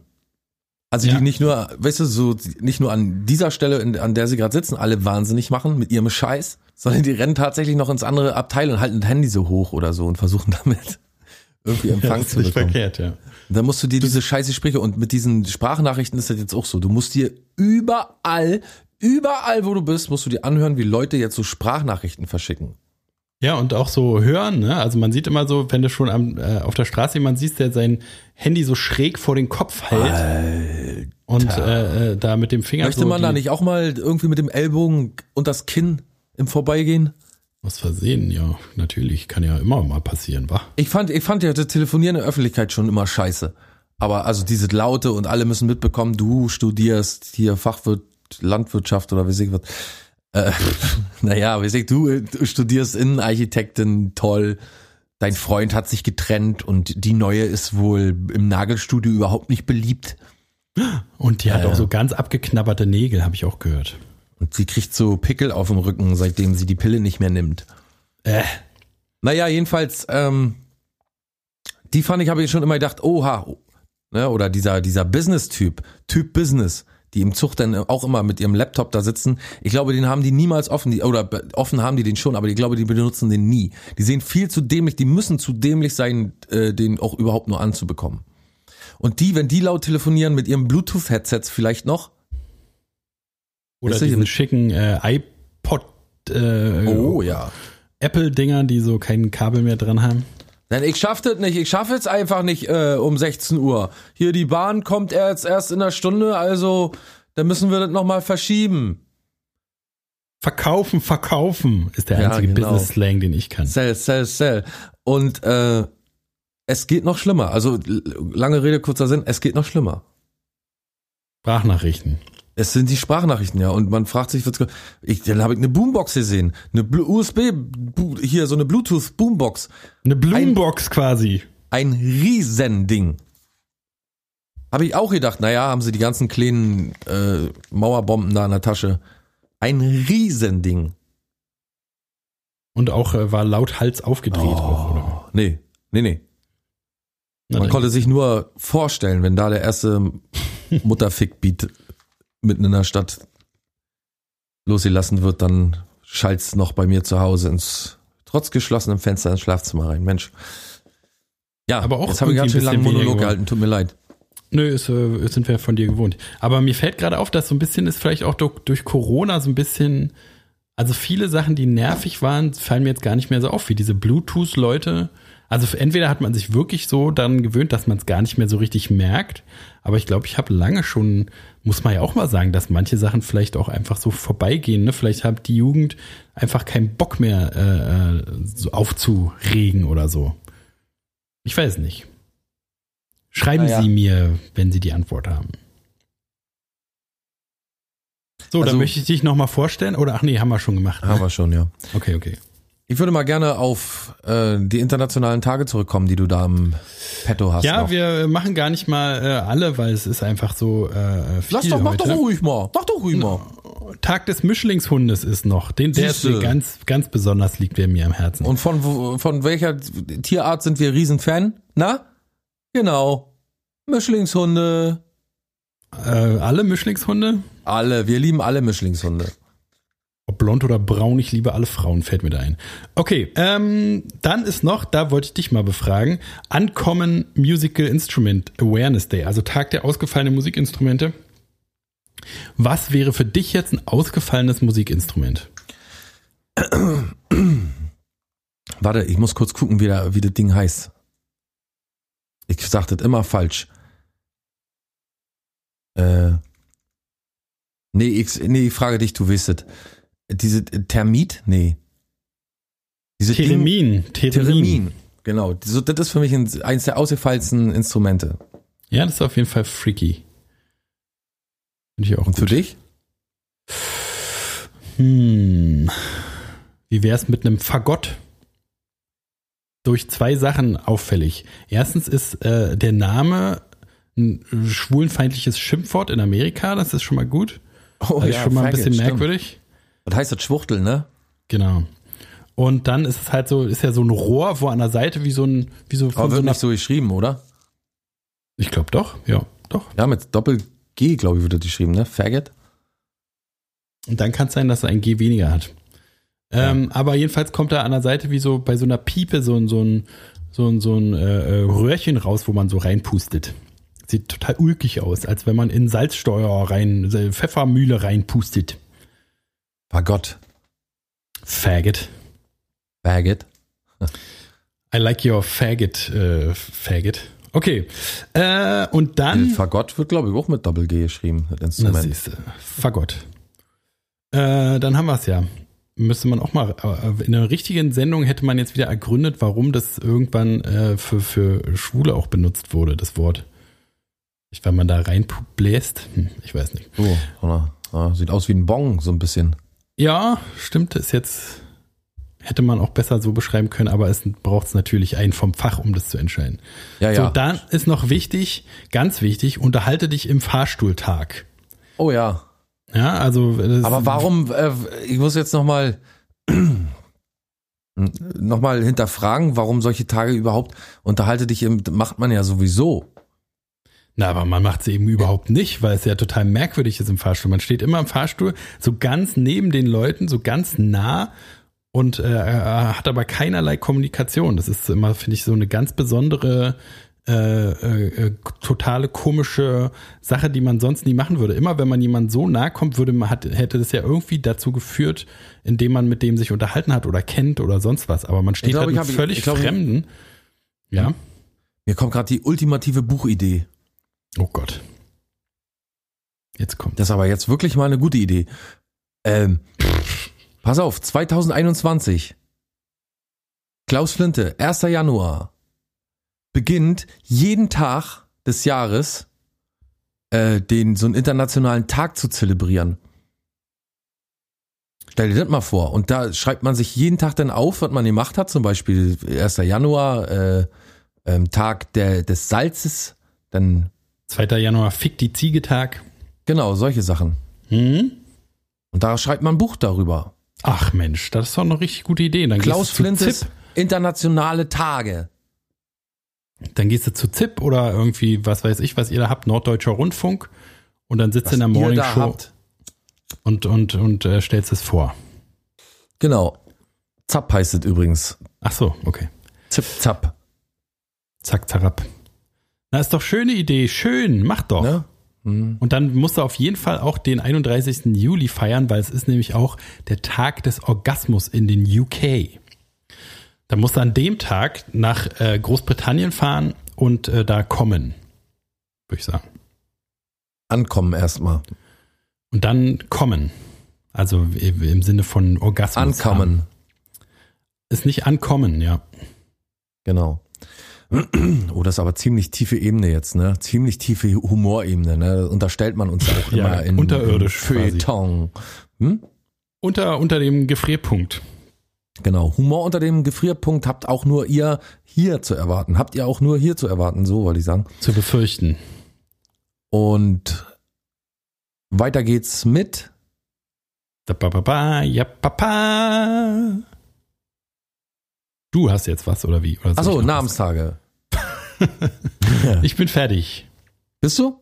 Also
Ja.
die nicht nur, weißt du, so nicht nur an dieser Stelle, in, an der sie gerade sitzen, alle wahnsinnig machen mit ihrem Scheiß, sondern die rennen tatsächlich noch ins andere Abteil und halten das Handy so hoch oder so und versuchen damit irgendwie Empfang
das ist
zu
nicht
bekommen.
verkehrt, ja.
Da musst du dir diese scheiße Sprüche und mit diesen Sprachnachrichten ist das jetzt auch so. Du musst dir überall, überall, wo du bist, musst du dir anhören, wie Leute jetzt so Sprachnachrichten verschicken.
Ja, und auch so hören, ne? Also man sieht immer so, wenn du schon am, äh, auf der Straße jemand siehst, der sein Handy so schräg vor den Kopf hält und äh, äh, da mit dem Finger
Möchte
so
man da nicht auch mal irgendwie mit dem Ellbogen und das Kinn im Vorbeigehen?
Was versehen, ja, natürlich, kann ja immer mal passieren, wa?
Ich fand, ich fand ja das Telefonieren in der Öffentlichkeit schon immer scheiße. Aber also diese Laute und alle müssen mitbekommen, du studierst hier Fachwirt, Landwirtschaft oder wie ich was. Äh, naja, wie ich, du, du studierst Innenarchitektin, toll. Dein Freund hat sich getrennt und die neue ist wohl im Nagelstudio überhaupt nicht beliebt.
Und die hat
Ja,
auch
ja.
so ganz abgeknabberte Nägel, habe ich auch gehört.
Und sie kriegt so Pickel auf dem Rücken, seitdem sie die Pille nicht mehr nimmt.
Äh,
Naja, jedenfalls, ähm, die fand ich, habe ich schon immer gedacht, oha, ne, oder dieser, dieser Business-Typ, Typ Business, die im Zug dann auch immer mit ihrem Laptop da sitzen. Ich glaube, den haben die niemals offen, die, oder offen haben die den schon, aber ich glaube, die benutzen den nie. Die sehen viel zu dämlich, die müssen zu dämlich sein, äh, den auch überhaupt nur anzubekommen. Und die, wenn die laut telefonieren mit ihrem Bluetooth-Headsets vielleicht noch.
Oder diesen schicken äh, iPod äh,
Oh ja.
Apple-Dinger, die so kein Kabel mehr dran haben.
Nein, ich schaff das nicht. Ich schaffe es einfach nicht äh, um 16 Uhr. Hier, die Bahn kommt jetzt erst in einer Stunde, also da müssen wir das nochmal verschieben.
Verkaufen, verkaufen ist der
Ja,
einzige
genau.
Business-Slang, den ich kann.
Sell, sell, sell. Und äh, es geht noch schlimmer. Also lange Rede, kurzer Sinn, es geht noch schlimmer.
Sprachnachrichten.
Es sind die Sprachnachrichten, ja. Und man fragt sich, ich, dann habe ich eine Boombox gesehen. Eine USB, hier so eine Bluetooth-Boombox.
Eine Bloombox quasi.
Ein Riesending. Habe ich auch gedacht, naja, haben sie die ganzen kleinen äh, Mauerbomben da in der Tasche. Ein Riesending.
Und auch äh, war laut Hals aufgedreht
Oh.
auch, oder?
Nee, nee, nee.
Na,
Man konnte sich nur vorstellen, wenn da der erste Mutterfick-Beat mitten in der Stadt losgelassen wird, dann schallt's noch bei mir zu Hause ins trotz geschlossenem Fenster ins Schlafzimmer rein. Mensch. Ja,
Aber auch
jetzt habe ich ganz schön langen
bisschen
Monolog gehalten, tut mir leid.
Nö, ist, äh, sind wir von dir gewohnt. Aber mir fällt gerade auf, dass so ein bisschen ist vielleicht auch durch, durch Corona so ein bisschen, also viele Sachen, die nervig waren, fallen mir jetzt gar nicht mehr so auf, wie diese Bluetooth-Leute. Also entweder hat man sich wirklich so daran gewöhnt, dass man es gar nicht mehr so richtig merkt. Aber ich glaube, ich habe lange schon, muss man ja auch mal sagen, dass manche Sachen vielleicht auch einfach so vorbeigehen. Ne? Vielleicht hat die Jugend einfach keinen Bock mehr äh, äh, so aufzuregen oder so. Ich weiß nicht. Schreiben
Naja.
Sie mir, wenn Sie die Antwort haben. So, dann
Also-
möchte ich dich nochmal vorstellen. Oder ach nee, haben wir schon gemacht. Ne?
Haben wir schon, ja.
Okay, okay.
Ich würde mal gerne auf äh, die internationalen Tage zurückkommen, die du da im Petto hast.
Ja,
noch.
wir machen gar nicht mal äh, alle, weil es ist einfach so äh, viel
Lass doch, mach
heute.
doch ruhig mal. Mach doch ruhig mal.
Tag des Mischlingshundes ist noch. Den, der ist mir ganz, ganz besonders liegt der mir am Herzen.
Und von, von welcher Tierart sind wir Riesenfan? Na? Genau. Mischlingshunde.
äh, alle Mischlingshunde?
Alle. Wir lieben alle Mischlingshunde.
Ob blond oder braun, ich liebe alle Frauen, fällt mir da ein. Okay, ähm, dann ist noch, da wollte ich dich mal befragen, Uncommon Musical Instrument Awareness Day, also Tag der ausgefallenen Musikinstrumente. Was wäre für dich jetzt ein ausgefallenes Musikinstrument?
Warte, ich muss kurz gucken, wie, da, wie das Ding heißt. Ich sag das immer falsch. Äh. Nee, ich, nee, ich frage dich, du weißt es. Diese Thermit? Nee. Diese Ding-
Theremin. Theremin.
Theremin. Genau. So, das ist für mich ein, eines der ausgefallensten Instrumente.
Ja, das ist auf jeden Fall freaky. Finde ich auch
Und
gut.
für dich?
Hm. Wie wär's mit einem Fagott? Durch zwei Sachen auffällig. Erstens ist äh, der Name ein schwulenfeindliches Schimpfwort in Amerika, das ist schon mal gut.
Oh,
das ist schon mal ein bisschen
stimmt.
merkwürdig.
Was heißt das Schwuchtel, ne?
Genau. Und dann ist es halt so, ist ja so ein Rohr, wo an der Seite wie so ein, wie so
Aber
so
wird
einer,
nicht so geschrieben, oder?
ich glaube doch, ja, doch.
Ja, mit Doppel-G, glaube ich, wird das geschrieben, ne? Faggot?
Und dann kann es sein, dass er ein G weniger hat. Ähm, aber jedenfalls kommt da an der Seite wie so bei so einer Piepe so ein, so ein, so ein, so ein äh, äh, Röhrchen raus, wo man so reinpustet. Sieht total ulkig aus, als wenn man in Salzsteuer rein, äh, Pfeffermühle reinpustet.
Fagott.
Faggot.
Faggot.
I like your faggot, äh, faggot. Okay. Äh, und dann.
Fagott wird, glaube ich, auch mit Doppel-G geschrieben, das Instrument.
Fagott. Äh, dann haben wir es ja. Müsste man auch mal, äh, in einer richtigen Sendung hätte man jetzt wieder ergründet, warum das irgendwann äh, für, für Schwule auch benutzt wurde, das Wort. Ich, wenn man da reinbläst, hm, ich weiß nicht.
So, oder? Ja, sieht aus wie ein Bong, so ein bisschen.
Ja, stimmt, ist jetzt, hätte man auch besser so beschreiben können, aber es braucht es natürlich einen vom Fach, um das zu entscheiden.
Ja, ja.
So, dann ist noch wichtig, ganz wichtig, unterhalte dich im Fahrstuhltag.
oh ja.
Ja, also.
Aber warum, äh, ich muss jetzt nochmal noch mal hinterfragen, warum solche Tage überhaupt unterhalte dich im, macht man ja sowieso.
Na, aber man macht es eben überhaupt nicht, weil es ja total merkwürdig ist im Fahrstuhl. Man steht immer im Fahrstuhl so ganz neben den Leuten, so ganz nah und äh, hat aber keinerlei Kommunikation. Das ist immer, finde ich, so eine ganz besondere, äh, äh, äh, totale komische Sache, die man sonst nie machen würde. Immer wenn man jemand so nahe kommt, würde man hat, hätte das ja irgendwie dazu geführt, indem man mit dem sich unterhalten hat oder kennt oder sonst was. Aber man steht
glaub,
halt
ich hab-
völlig
ich glaub,
Fremden. Ja.
Mir kommt gerade die ultimative Buchidee.
Oh Gott. Jetzt kommt.
Das ist aber jetzt wirklich mal eine gute Idee. Ähm, pass auf, 2021. Klaus Flinte, 1. Januar, beginnt jeden Tag des Jahres äh, den so einen internationalen Tag zu zelebrieren. Stell dir das mal vor. Und da schreibt man sich jeden Tag dann auf, was man gemacht hat. Zum Beispiel 1. Januar, äh, ähm, Tag der, des Salzes. Dann,
2. Januar, Fick die Ziegetag.
genau, solche Sachen.
Hm?
Und da schreibt man ein Buch darüber.
Ach Mensch, das ist doch eine richtig gute Idee. Dann
Klaus Flintes internationale Tage.
Dann gehst du zu ZIP oder irgendwie, was weiß ich, was ihr da habt, Norddeutscher Rundfunk. Und dann sitzt du in der Morning Show
habt.
und, und, und äh, stellst es vor.
Genau. Zapp heißt es übrigens.
Ach so, okay.
Zip, zapp.
Zack, zarab. Na, ist doch schöne Idee. Schön, mach doch.
Ne?
Und dann musst du auf jeden Fall auch den 31. Juli feiern, weil es ist nämlich auch der Tag des Orgasmus in den UK. Da musst du an dem Tag nach äh, Großbritannien fahren und äh, da kommen, würde ich sagen.
Ankommen erstmal.
Und dann kommen. Also im im Sinne von Orgasmus.
Ankommen.
haben. Ist nicht ankommen, ja.
Genau. Oh, das ist aber ziemlich tiefe Ebene jetzt, ne? Ziemlich tiefe Humorebene, ne? Das Unterstellt man uns auch
Ja,
immer in
unterirdisch
Feuilleton. Hm?
Unter, unter dem Gefrierpunkt.
Genau. Humor unter dem Gefrierpunkt habt auch nur ihr hier zu erwarten. Habt ihr auch nur hier zu erwarten, so wollte ich sagen.
Zu befürchten.
Und weiter geht's mit
Da, ba, ba, ba, ja, papa. Du hast jetzt was oder wie? Oder
Achso? Namenstage.
Ich bin fertig.
Bist du?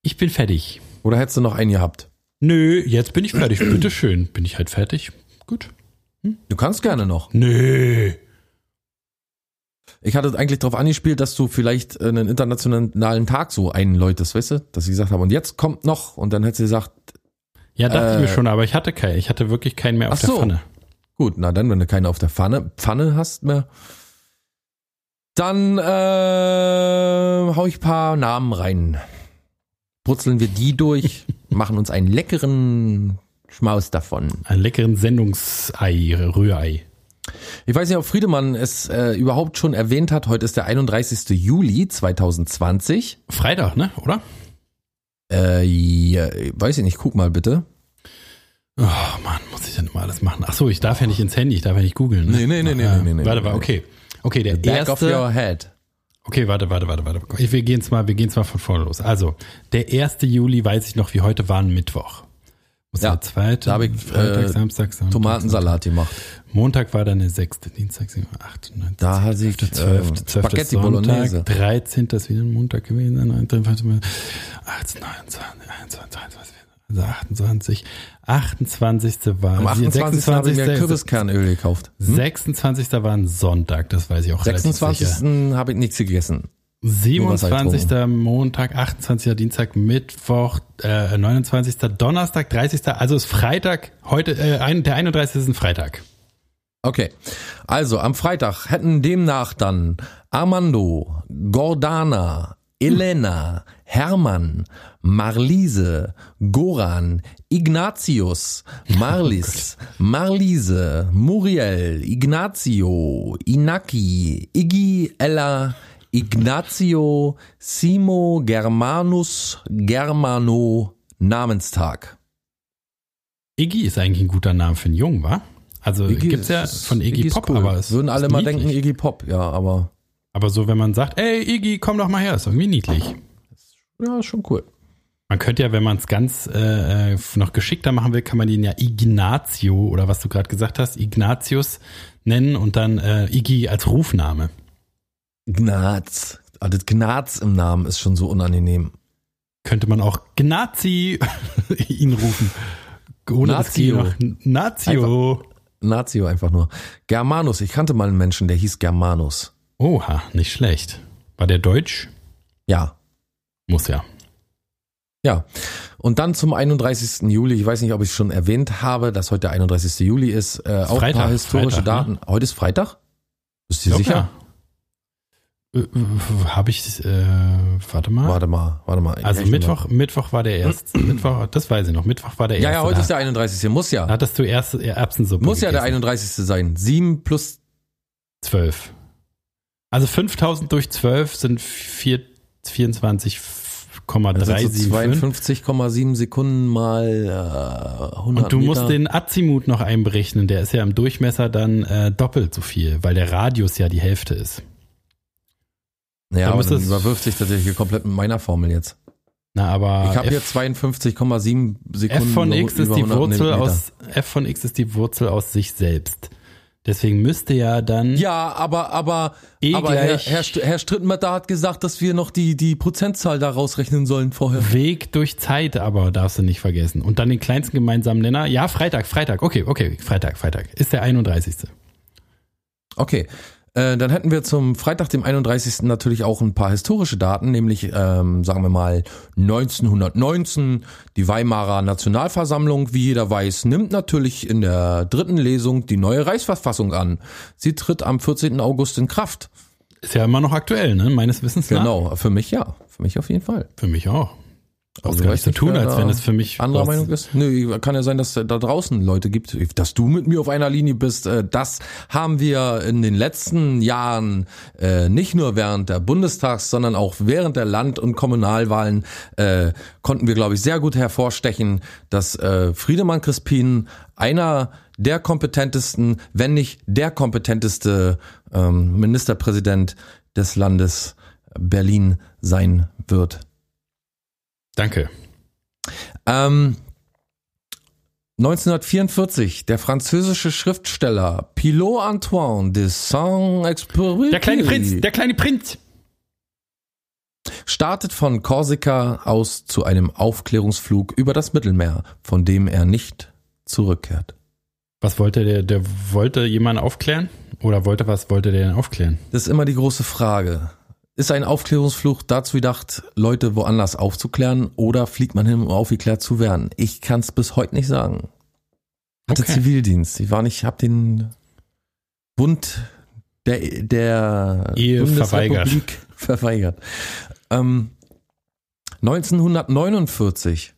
Ich bin fertig.
Oder hättest du noch einen gehabt?
Nö, jetzt bin ich fertig. Bitteschön. Bin ich halt fertig? Gut.
Du kannst gerne noch.
Nö.
Ich hatte eigentlich darauf angespielt, dass du vielleicht einen internationalen Tag so einläutest, weißt du? Dass ich gesagt habe, und jetzt kommt noch. Und dann hättest du gesagt,
Ja, dachte
Äh,
ich mir schon, aber ich hatte keinen. Ich hatte wirklich keinen mehr auf
Ach
der
so.
Pfanne.
Gut, na dann, wenn du keine auf der Pfanne, Pfanne hast mehr, dann äh, hau ich paar Namen rein. Brutzeln wir die durch, machen uns einen leckeren Schmaus davon.
Einen leckeren Sendungsei, Rührei.
Ich weiß nicht, ob Friedemann es äh, überhaupt schon erwähnt hat. Heute ist der 31. Juli 2020.
Freitag, ne? Oder?
Äh, ja, weiß ich nicht, guck mal bitte.
Oh Mann, muss ich denn immer alles machen? Ach so, ich darf ja nicht ins Handy, ich darf ja nicht googeln. Ne?
Nee, nee, nee, nee,
Ah,
nee, nee,
Warte, warte, okay. Okay, der
Back of
erste.
your head.
Okay, warte, warte, warte, warte. Wir wir gehen's mal von vorne los. Also, der 1. Juli weiß ich noch, wie heute war ein Mittwoch. Muss
Ja,
der zweite,
da ich,
Freitag,
äh,
Samstag, Sonntag,
Tomatensalat gemacht.
Montag war dann der 6., Dienstag, 7., 8., 9.,
Da hatte ich,
12., 12.,
ähm,
12.
Spaghetti
Sonntag,
Bolognese.
13. ist wieder ein Montag gewesen, 9., 18, 19, 21, 22, also 28, 28. war,
Am 28. habe ich mir
26.
Kürbiskernöl gekauft.
26. war ein Sonntag, das weiß ich auch relativ sicher.
26. habe ich nichts gegessen. Nur Wasser
27. Montag, 28. Dienstag, Mittwoch, äh, 29. Donnerstag, 30. Also ist Freitag, heute, äh, ein, der 31. ist ein Freitag.
Okay. Also am Freitag hätten demnach dann Armando, Gordana, Elena, Hermann, Marlise, Goran, Ignatius, Marlis, Marlise, Muriel, Ignazio, Inaki, Iggy, Ella, Ignazio, Simo, Germanus, Germano, Namenstag.
Iggy ist eigentlich ein guter Name für einen Jungen, wa? Also
Iggy
gibt's ja von Iggy,
ist
Pop,
cool.
aber es
Würden alle mal denken Iggy Pop, ja, aber
Aber so, wenn man sagt, ey Iggy, komm doch mal her, ist irgendwie niedlich.
ja, ist schon cool.
Man könnte ja, wenn man es ganz äh, äh, noch geschickter machen will, kann man ihn ja Ignazio oder was du gerade gesagt hast, Ignatius nennen und dann äh, Iggy als Rufname.
Gnaz. ah, das Gnaz im Namen ist schon so unangenehm.
Könnte man auch Gnazi ihn rufen. Ohne
Nazio.
noch. Nazio.
Nazio einfach nur. Germanus, ich kannte mal einen Menschen, der hieß Germanus.
Oha, nicht schlecht. War der Deutsch?
Ja,
Muss ja.
Ja, und dann zum 31. Juli, ich weiß nicht, ob ich es schon erwähnt habe, dass heute der 31. Juli ist, äh, auch ein
Freitag,
paar historische
Freitag, ne?
Daten. Heute ist Freitag? Bist du dir sicher?
Habe ich, äh, warte mal.
Warte mal, warte mal.
also Mittwoch, Mittwoch war der erste. Mittwoch, das weiß ich noch. Mittwoch war der erste.
Ja, ja, heute
da
ist der 31. Muss ja.
Hattest du erst Erbsensuppe
Muss ja der
gegessen.
31. sein. 7 plus,
12. Also 5000 durch 12 sind vier- 24,375.
das sind so 52,7 Sekunden mal äh, 100
Und du
Meter.
musst den Azimut noch einberechnen. Der ist ja im Durchmesser dann äh, doppelt so viel, weil der Radius ja die Hälfte ist.
Ja,
da
aber dann überwirft sich tatsächlich hier komplett mit meiner Formel jetzt.
Na, aber
Ich habe hier 52,7 Sekunden.
F von x ist die
100
Wurzel aus F von x ist die Wurzel aus sich selbst. Deswegen müsste ja dann
Ja, aber, aber,
E
aber Herr, Herr, Herr Strittenmetter hat gesagt, dass wir noch die, die Prozentzahl da rausrechnen sollen vorher.
Weg durch Zeit, aber darfst du nicht vergessen. Und dann den kleinsten gemeinsamen Nenner. Ja, Freitag, Freitag. Okay, okay, Freitag, Freitag. Ist der 31.
Okay. Äh, dann hätten wir zum Freitag, dem 31. natürlich auch ein paar historische Daten, nämlich, ähm, sagen wir mal, 1919. Die Weimarer Nationalversammlung, wie jeder weiß, nimmt natürlich in der dritten Lesung die neue Reichsverfassung an. Sie tritt am 14. August in Kraft.
Ist ja immer noch aktuell, ne? Meines Wissens nach.
Genau, für mich ja. Für mich auf jeden Fall.
Für mich auch.
Also
nicht so tun, als wenn es für mich
anderer Meinung ist? Nö, kann ja sein, dass da draußen Leute gibt, dass du mit mir auf einer Linie bist. Äh, Das haben wir in den letzten Jahren äh, nicht nur während der Bundestags, sondern auch während der Land- und Kommunalwahlen äh, konnten wir, glaube ich, sehr gut hervorstechen, dass äh, Friedemann Crispin einer der kompetentesten, wenn nicht der kompetenteste ähm, Ministerpräsident des Landes Berlin sein wird.
Danke.
Ähm, 1944, der französische Schriftsteller Pilot Antoine de Saint-Exupéry
Der kleine Prinz, der kleine Prinz.
startet von Korsika aus zu einem Aufklärungsflug über das Mittelmeer, von dem er nicht zurückkehrt.
Was wollte der? Der wollte jemanden aufklären? Oder wollte was wollte der denn aufklären?
Das ist immer die große Frage. Ist ein Aufklärungsflug dazu gedacht, Leute woanders aufzuklären oder fliegt man hin, um aufgeklärt zu werden? Ich kann es bis heute nicht sagen. Hatte
Okay.
Zivildienst. Ich war nicht, hab den Bund der, der
Ehe
Bundesrepublik verweigert. Ähm, 1949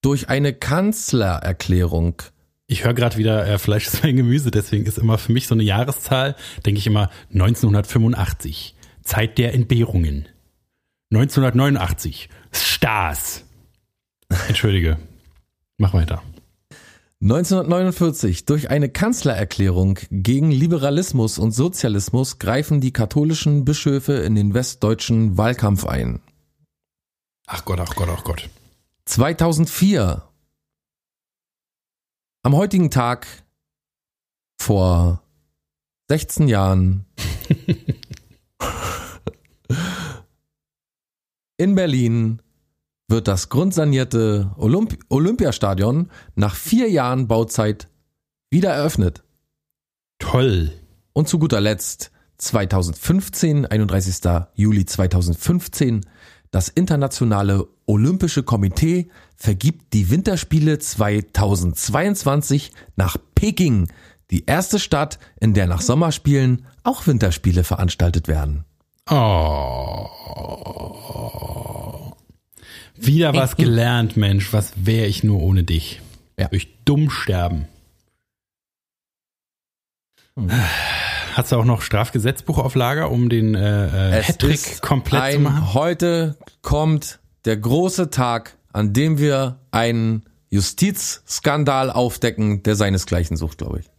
durch eine Kanzlererklärung
Ich höre gerade wieder äh, Fleisch ist mein Gemüse, deswegen ist immer für mich so eine Jahreszahl, denke ich immer 1985, Zeit der Entbehrungen. 1989, Stars. Entschuldige. Mach weiter.
1949 durch eine Kanzlererklärung gegen Liberalismus und Sozialismus greifen die katholischen Bischöfe in den westdeutschen Wahlkampf ein.
Ach Gott, ach Gott, ach Gott.
2004 am heutigen Tag vor 16 Jahren in Berlin wird das grundsanierte Olymp Olympiastadion nach vier Jahren Bauzeit wieder eröffnet.
Toll.
Und zu guter Letzt 2015, 31. Juli 2015, das Internationale Olympische Komitee vergibt die Winterspiele 2022 nach Peking, die erste Stadt, in der nach Sommerspielen auch Winterspiele veranstaltet werden.
Oh. Wieder was gelernt, Mensch. Was wäre ich nur ohne dich?
Ja.
Durch dumm sterben. Hast du auch noch Strafgesetzbuch auf Lager, um den äh, äh, Hattrick komplett zu
ein,
machen?
Heute kommt der große Tag, an dem wir einen Justizskandal aufdecken, der seinesgleichen sucht, glaube ich.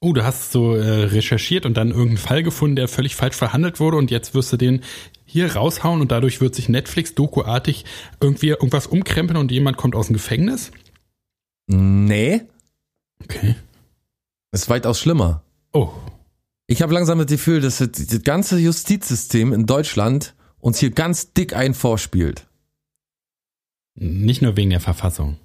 Oh, du hast so äh, recherchiert und dann irgendeinen Fall gefunden, der völlig falsch verhandelt wurde und jetzt wirst du den hier raushauen und dadurch wird sich Netflix dokuartig irgendwie irgendwas umkrempeln und jemand kommt aus dem Gefängnis?
Nee,
Okay.
ist weitaus schlimmer.
Oh.
Ich habe langsam das Gefühl, dass das, das ganze Justizsystem in Deutschland uns hier ganz dick ein vorspielt.
Nicht nur wegen der Verfassung.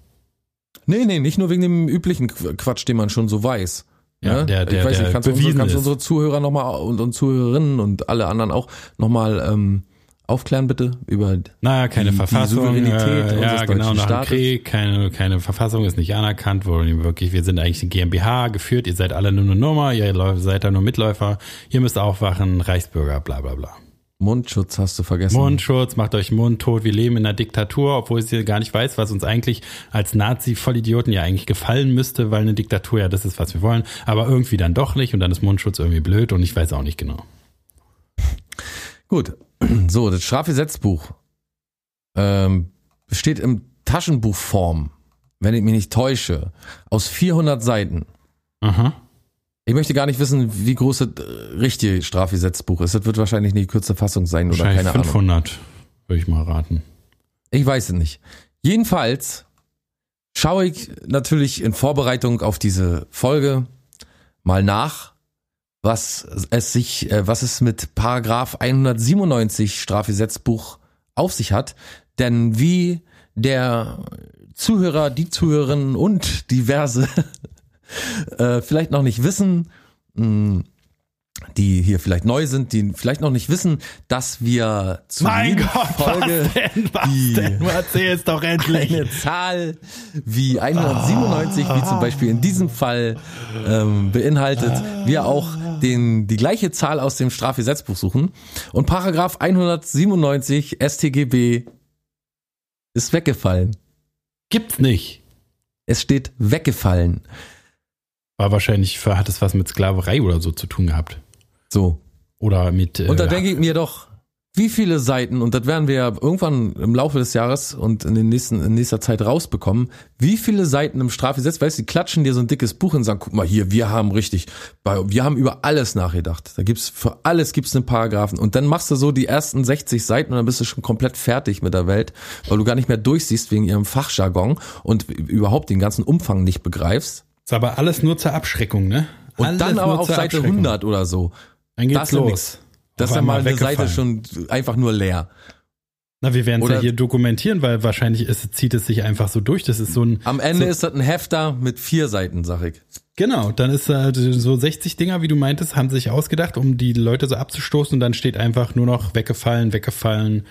Nee, nee, nicht nur wegen dem üblichen Quatsch, den man schon so weiß.
Ja,
Ne?
der- der-
ich weiß nicht, kannst unsere, kannst unsere Zuhörer nochmal und, und Zuhörerinnen und alle anderen auch nochmal ähm, aufklären bitte über
Na, keine
Die- die
Verfassung.
Souveränität
äh, ja, genau, nach dem
Staates.
Krieg. Keine, keine Verfassung ist nicht anerkannt. Wo wirklich, wir sind eigentlich eine GmbH geführt. Ihr seid alle nur eine Nummer. Ihr seid da nur Mitläufer. Ihr müsst aufwachen. Reichsbürger, bla, bla, bla.
Mundschutz hast du vergessen.
Mundschutz, macht euch mundtot. Wir leben in einer Diktatur, obwohl ich gar nicht weiß, was uns eigentlich als Nazi-Vollidioten ja eigentlich gefallen müsste, weil eine Diktatur ja das ist, was wir wollen. Aber irgendwie dann doch nicht und dann ist Mundschutz irgendwie blöd und ich weiß auch nicht genau.
Gut, so, das Strafgesetzbuch ähm, besteht in Taschenbuchform, wenn ich mich nicht täusche, aus 400 Seiten.
Aha.
Ich möchte gar nicht wissen, wie groß das äh, richtige Strafgesetzbuch ist. Das wird wahrscheinlich eine kürze Fassung sein oder keine Ahnung.
500, würde ich mal raten.
Ich weiß es nicht. Jedenfalls schaue ich natürlich in Vorbereitung auf diese Folge mal nach, was es sich, äh, was es mit Paragraph 197 Strafgesetzbuch auf sich hat. Denn wie der Zuhörer, die Zuhörerinnen und diverse äh, vielleicht noch nicht wissen, mh, die hier vielleicht neu sind, die vielleicht noch nicht wissen, dass wir zu jeder Folge
denn, was
die-
denn? Du erzählst doch endlich.
eine Zahl wie 197, wie zum Beispiel in diesem Fall ähm, beinhaltet, wir auch den, die gleiche Zahl aus dem Strafgesetzbuch suchen. Und Paragraph 197 StGB ist weggefallen.
Gibt's nicht.
Es steht weggefallen.
War wahrscheinlich, hat es was mit Sklaverei oder so zu tun gehabt.
So.
Oder mit. Äh,
Und da denke ich mir doch, wie viele Seiten, und das werden wir ja irgendwann im Laufe des Jahres und in, den nächsten, in nächster Zeit rausbekommen, wie viele Seiten im Strafgesetz, weißt du, die klatschen dir so ein dickes Buch und sagen, guck mal hier, wir haben richtig, wir haben über alles nachgedacht. Da gibt's für alles gibt's einen Paragraphen. Und dann machst du so die ersten 60 Seiten und dann bist du schon komplett fertig mit der Welt, weil du gar nicht mehr durchsiehst wegen ihrem Fachjargon und überhaupt den ganzen Umfang nicht begreifst.
Ist aber alles nur zur Abschreckung, ne?
Und
alles
dann aber auf Seite
Abschreckung.
100 oder so.
Dann geht's
Das
los.
nix. Das ist ja mal eine Seite schon einfach nur leer.
Na, wir werden es ja hier dokumentieren, weil wahrscheinlich ist, zieht es sich einfach so durch. Das ist so ein.
Am Ende
so,
ist das ein Hefter mit vier Seiten, sag ich.
Genau, dann ist halt so 60 Dinger, wie du meintest, haben sich ausgedacht, um die Leute so abzustoßen und dann steht einfach nur noch weggefallen, weggefallen.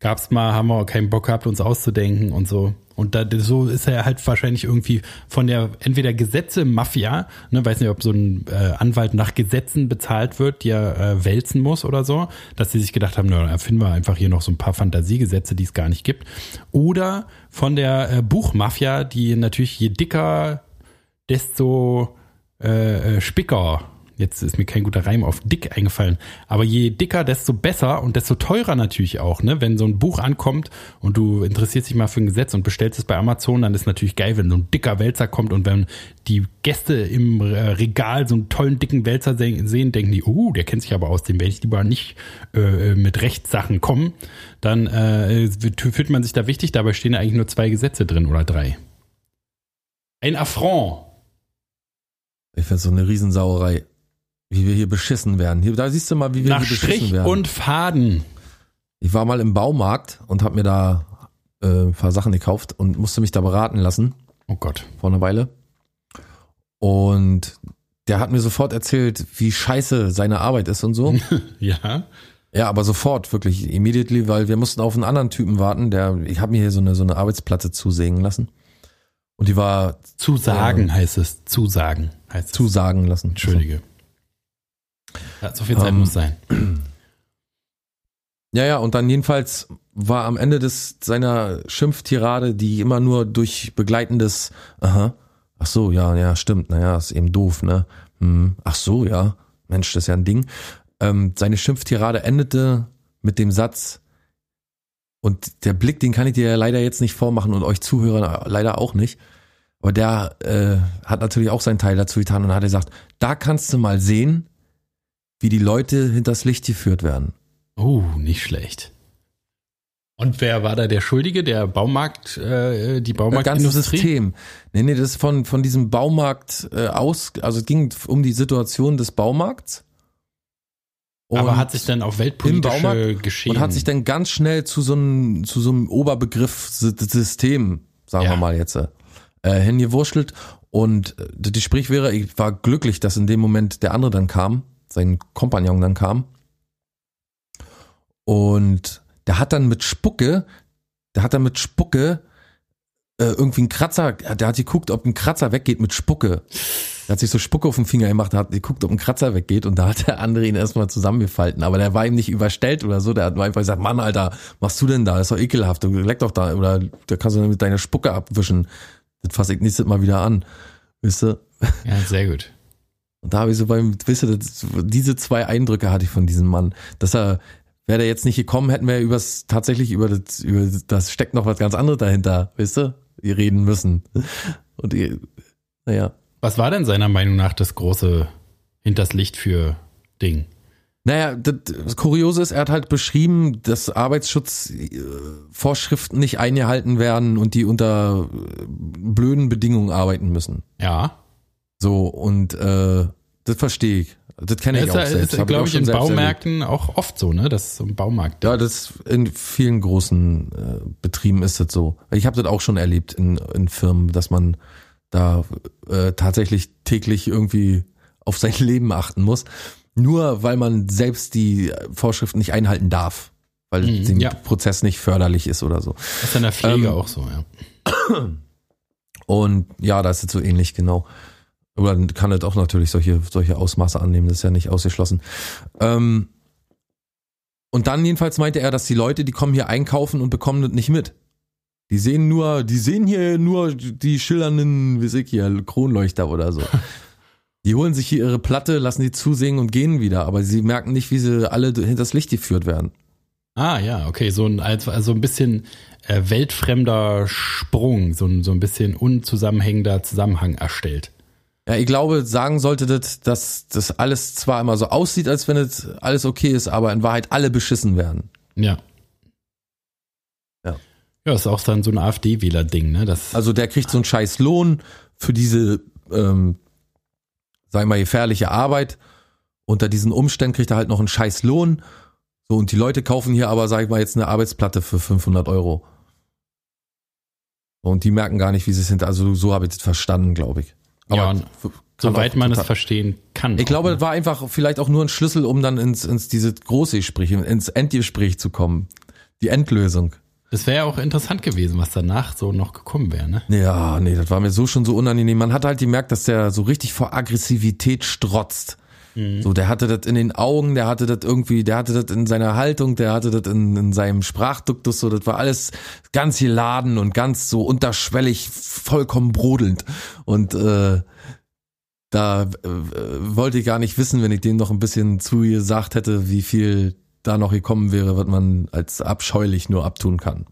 Gab's mal, haben wir keinen Bock gehabt, uns auszudenken und so. Und da, so ist er halt wahrscheinlich irgendwie von der entweder Gesetze Mafia, ne, weiß nicht, ob so ein äh, Anwalt nach Gesetzen bezahlt wird, die er äh, wälzen muss oder so, dass sie sich gedacht haben, na, erfinden wir einfach hier noch so ein paar Fantasiegesetze, die es gar nicht gibt. Oder von der äh, Buchmafia, die natürlich je dicker, desto äh, äh, spicker. Jetzt ist mir kein guter Reim auf dick eingefallen. Aber je dicker, desto besser und desto teurer natürlich auch. Ne? Wenn so ein Buch ankommt und du interessierst dich mal für ein Gesetz und bestellst es bei Amazon, dann ist natürlich geil, wenn so ein dicker Wälzer kommt und wenn die Gäste im äh, Regal so einen tollen dicken Wälzer se- sehen, denken die, oh, der kennt sich aber aus, dem werde ich lieber nicht äh, mit Rechtssachen kommen. Dann äh, fühlt man sich da wichtig, dabei stehen eigentlich nur zwei Gesetze drin oder drei. Ein Affront.
Ich finde so eine Riesensauerei, wie wir hier beschissen werden. Hier, da siehst du mal, wie wir
Nach
hier beschissen
Strich
werden.
und Faden.
ich war mal im Baumarkt und habe mir da äh, ein paar Sachen gekauft und musste mich da beraten lassen
Oh Gott.
vor einer Weile. Und der hat mir sofort erzählt, wie scheiße seine Arbeit ist und so.
Ja.
Ja, aber sofort, wirklich, immediately, weil wir mussten auf einen anderen Typen warten, der, ich habe mir hier so eine, so eine Arbeitsplatte zusägen lassen. Und die war
Zusagen heißt es. Zusagen heißt es.
zusagen lassen.
Entschuldige. Ja, so viel Zeit
Ähm,
muss sein.
Ja, ja, und dann jedenfalls war am Ende des seiner Schimpftirade, die immer nur durch begleitendes, aha, ach so, ja, ja, stimmt, naja, ist eben doof, ne? Hm, ach so, ja, Mensch, das ist ja ein Ding. Ähm, seine Schimpftirade endete mit dem Satz, und der Blick, den kann ich dir ja leider jetzt nicht vormachen und euch Zuhörern leider auch nicht. Aber der äh, hat natürlich auch seinen Teil dazu getan und hat gesagt, da kannst du mal sehen, wie die Leute hinters Licht geführt werden.
Oh, nicht schlecht. Und wer war da der Schuldige? Der Baumarkt, äh, die
Das ganze
Baumarktindustrie?
System. Nee, nee, das ist von, von diesem Baumarkt äh, aus, also es ging um die Situation des Baumarkts
Aber hat sich dann auf
im
weltpolitische
Baumarkt
Geschehen.
und hat sich dann ganz schnell zu so einem, zu so einem Oberbegriff Sy- System, sagen
Ja.
wir mal jetzt, äh, hingewurschtelt. Und äh, das Gespräch wäre, ich war glücklich, dass in dem Moment der andere dann kam, sein Kompagnon dann kam. Und der hat dann mit Spucke, der hat dann mit Spucke äh, irgendwie einen Kratzer, der hat geguckt, ob ein Kratzer weggeht mit Spucke. Der hat sich so Spucke auf den Finger gemacht, hat geguckt, ob ein Kratzer weggeht und da hat der andere ihn erstmal zusammengefalten. Aber der war ihm nicht überstellt oder so, der hat einfach gesagt, Mann, Alter, was machst du denn da? Das ist doch ekelhaft, du leck doch da, oder da kannst du mit deiner Spucke abwischen. Das fasse ich nächstes Mal wieder an. Wisst ihr?
ja, sehr gut.
Und da habe ich so beim, wisst ihr, das, diese zwei Eindrücke hatte ich von diesem Mann. Dass er, wäre der jetzt nicht gekommen, hätten wir übers, tatsächlich über das, über das, steckt noch was ganz anderes dahinter, wisst ihr? Wir reden müssen. Und ihr, naja.
Was war denn seiner Meinung nach das große hinters Licht für Ding?
Naja, das, das Kuriose ist, er hat halt beschrieben, dass Arbeitsschutzvorschriften nicht eingehalten werden und die unter äh, blöden Bedingungen arbeiten müssen.
Ja.
So, und äh, das verstehe ich. Das kenne ich
ist,
auch selbst.
ist glaube ich, in
selbst erlebt.
Baumärkten auch oft so, ne? Das ist so ein Baumarkt.
Ja, das in vielen großen äh, Betrieben ist das so. Ich habe das auch schon erlebt in, in Firmen, dass man da äh, tatsächlich täglich irgendwie auf sein Leben achten muss. Nur weil man selbst die Vorschriften nicht einhalten darf, weil
Mhm,
dem
ja.
Prozess nicht förderlich ist oder so.
Das ist in der Pflege
Ähm,
auch so, ja.
Und ja, da ist es so ähnlich, genau. Oder kann es auch natürlich solche, solche Ausmaße annehmen, das ist ja nicht ausgeschlossen. Ähm, und dann jedenfalls meinte er, dass die Leute, die kommen hier einkaufen und bekommen das nicht mit. Die sehen nur, die sehen hier nur die schillernden, wie weiß ich hier, Kronleuchter oder so. Die holen sich hier ihre Platte, lassen die zusingen und gehen wieder, aber sie merken nicht, wie sie alle hinters Licht geführt werden.
Ah, ja, okay, so ein, also, also ein bisschen äh, weltfremder Sprung, so ein, so ein bisschen unzusammenhängender Zusammenhang erstellt.
Ja, ich glaube, sagen sollte das, dass das alles zwar immer so aussieht, als wenn es alles okay ist, aber in Wahrheit alle beschissen werden.
Ja.
Ja.
Ja, ist auch dann so ein AfD-Wähler-Ding, ne? Das,
Also der kriegt so einen scheiß Lohn für diese, ähm, sag ich mal, gefährliche Arbeit. Unter diesen Umständen kriegt er halt noch einen scheiß Lohn. So, und die Leute kaufen hier aber, sag ich mal, jetzt eine Arbeitsplatte für 500 Euro. Und die merken gar nicht, wie sie es hinter, also so habe ich das verstanden, glaube ich.
Ja, und
kann
soweit man es verstehen kann.
Ich glaube, das war einfach vielleicht auch nur ein Schlüssel, um dann ins, ins diese große Gespräch, ins Endgespräch zu kommen. Die Endlösung.
Das wäre ja auch interessant gewesen, was danach so noch gekommen wäre, ne?
Ja, nee, das war mir so schon so unangenehm. Man hat halt gemerkt, dass der so richtig vor Aggressivität strotzt. So, der hatte das in den Augen, der hatte das irgendwie, der hatte das in seiner Haltung, der hatte das in, in seinem Sprachduktus, so, das war alles ganz geladen und ganz so unterschwellig, vollkommen brodelnd. Und äh, da äh, wollte ich gar nicht wissen, wenn ich dem noch ein bisschen zugesagt hätte, wie viel da noch gekommen wäre, was man als abscheulich nur abtun kann.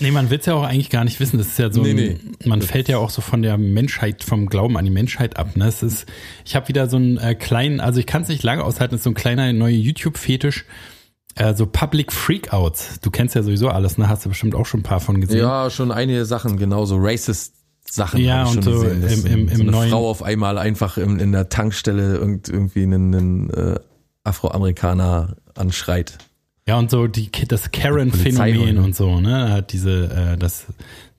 Nee, man will es ja auch eigentlich gar nicht wissen. Das ist ja so,
Nee,
ein,
nee.
man fällt ja auch so von der Menschheit, vom Glauben an die Menschheit ab. Ne? Es ist, ich habe wieder so einen äh, kleinen, also ich kann es nicht lange aushalten, es ist so ein kleiner neuer YouTube-Fetisch, äh, so Public Freakouts. Du kennst ja sowieso alles, ne? Hast du bestimmt auch schon ein paar von gesehen.
Ja, schon einige Sachen, genauso racist Sachen.
Ja, und
schon
so
gesehen, dass
im- im-
so
im
eine
neuen-
Frau auf einmal einfach in, in der Tankstelle irgend, irgendwie einen, einen äh, Afroamerikaner anschreit.
Ja, und so die, das Karen-Phänomen und so, ne? Hat diese, äh, das,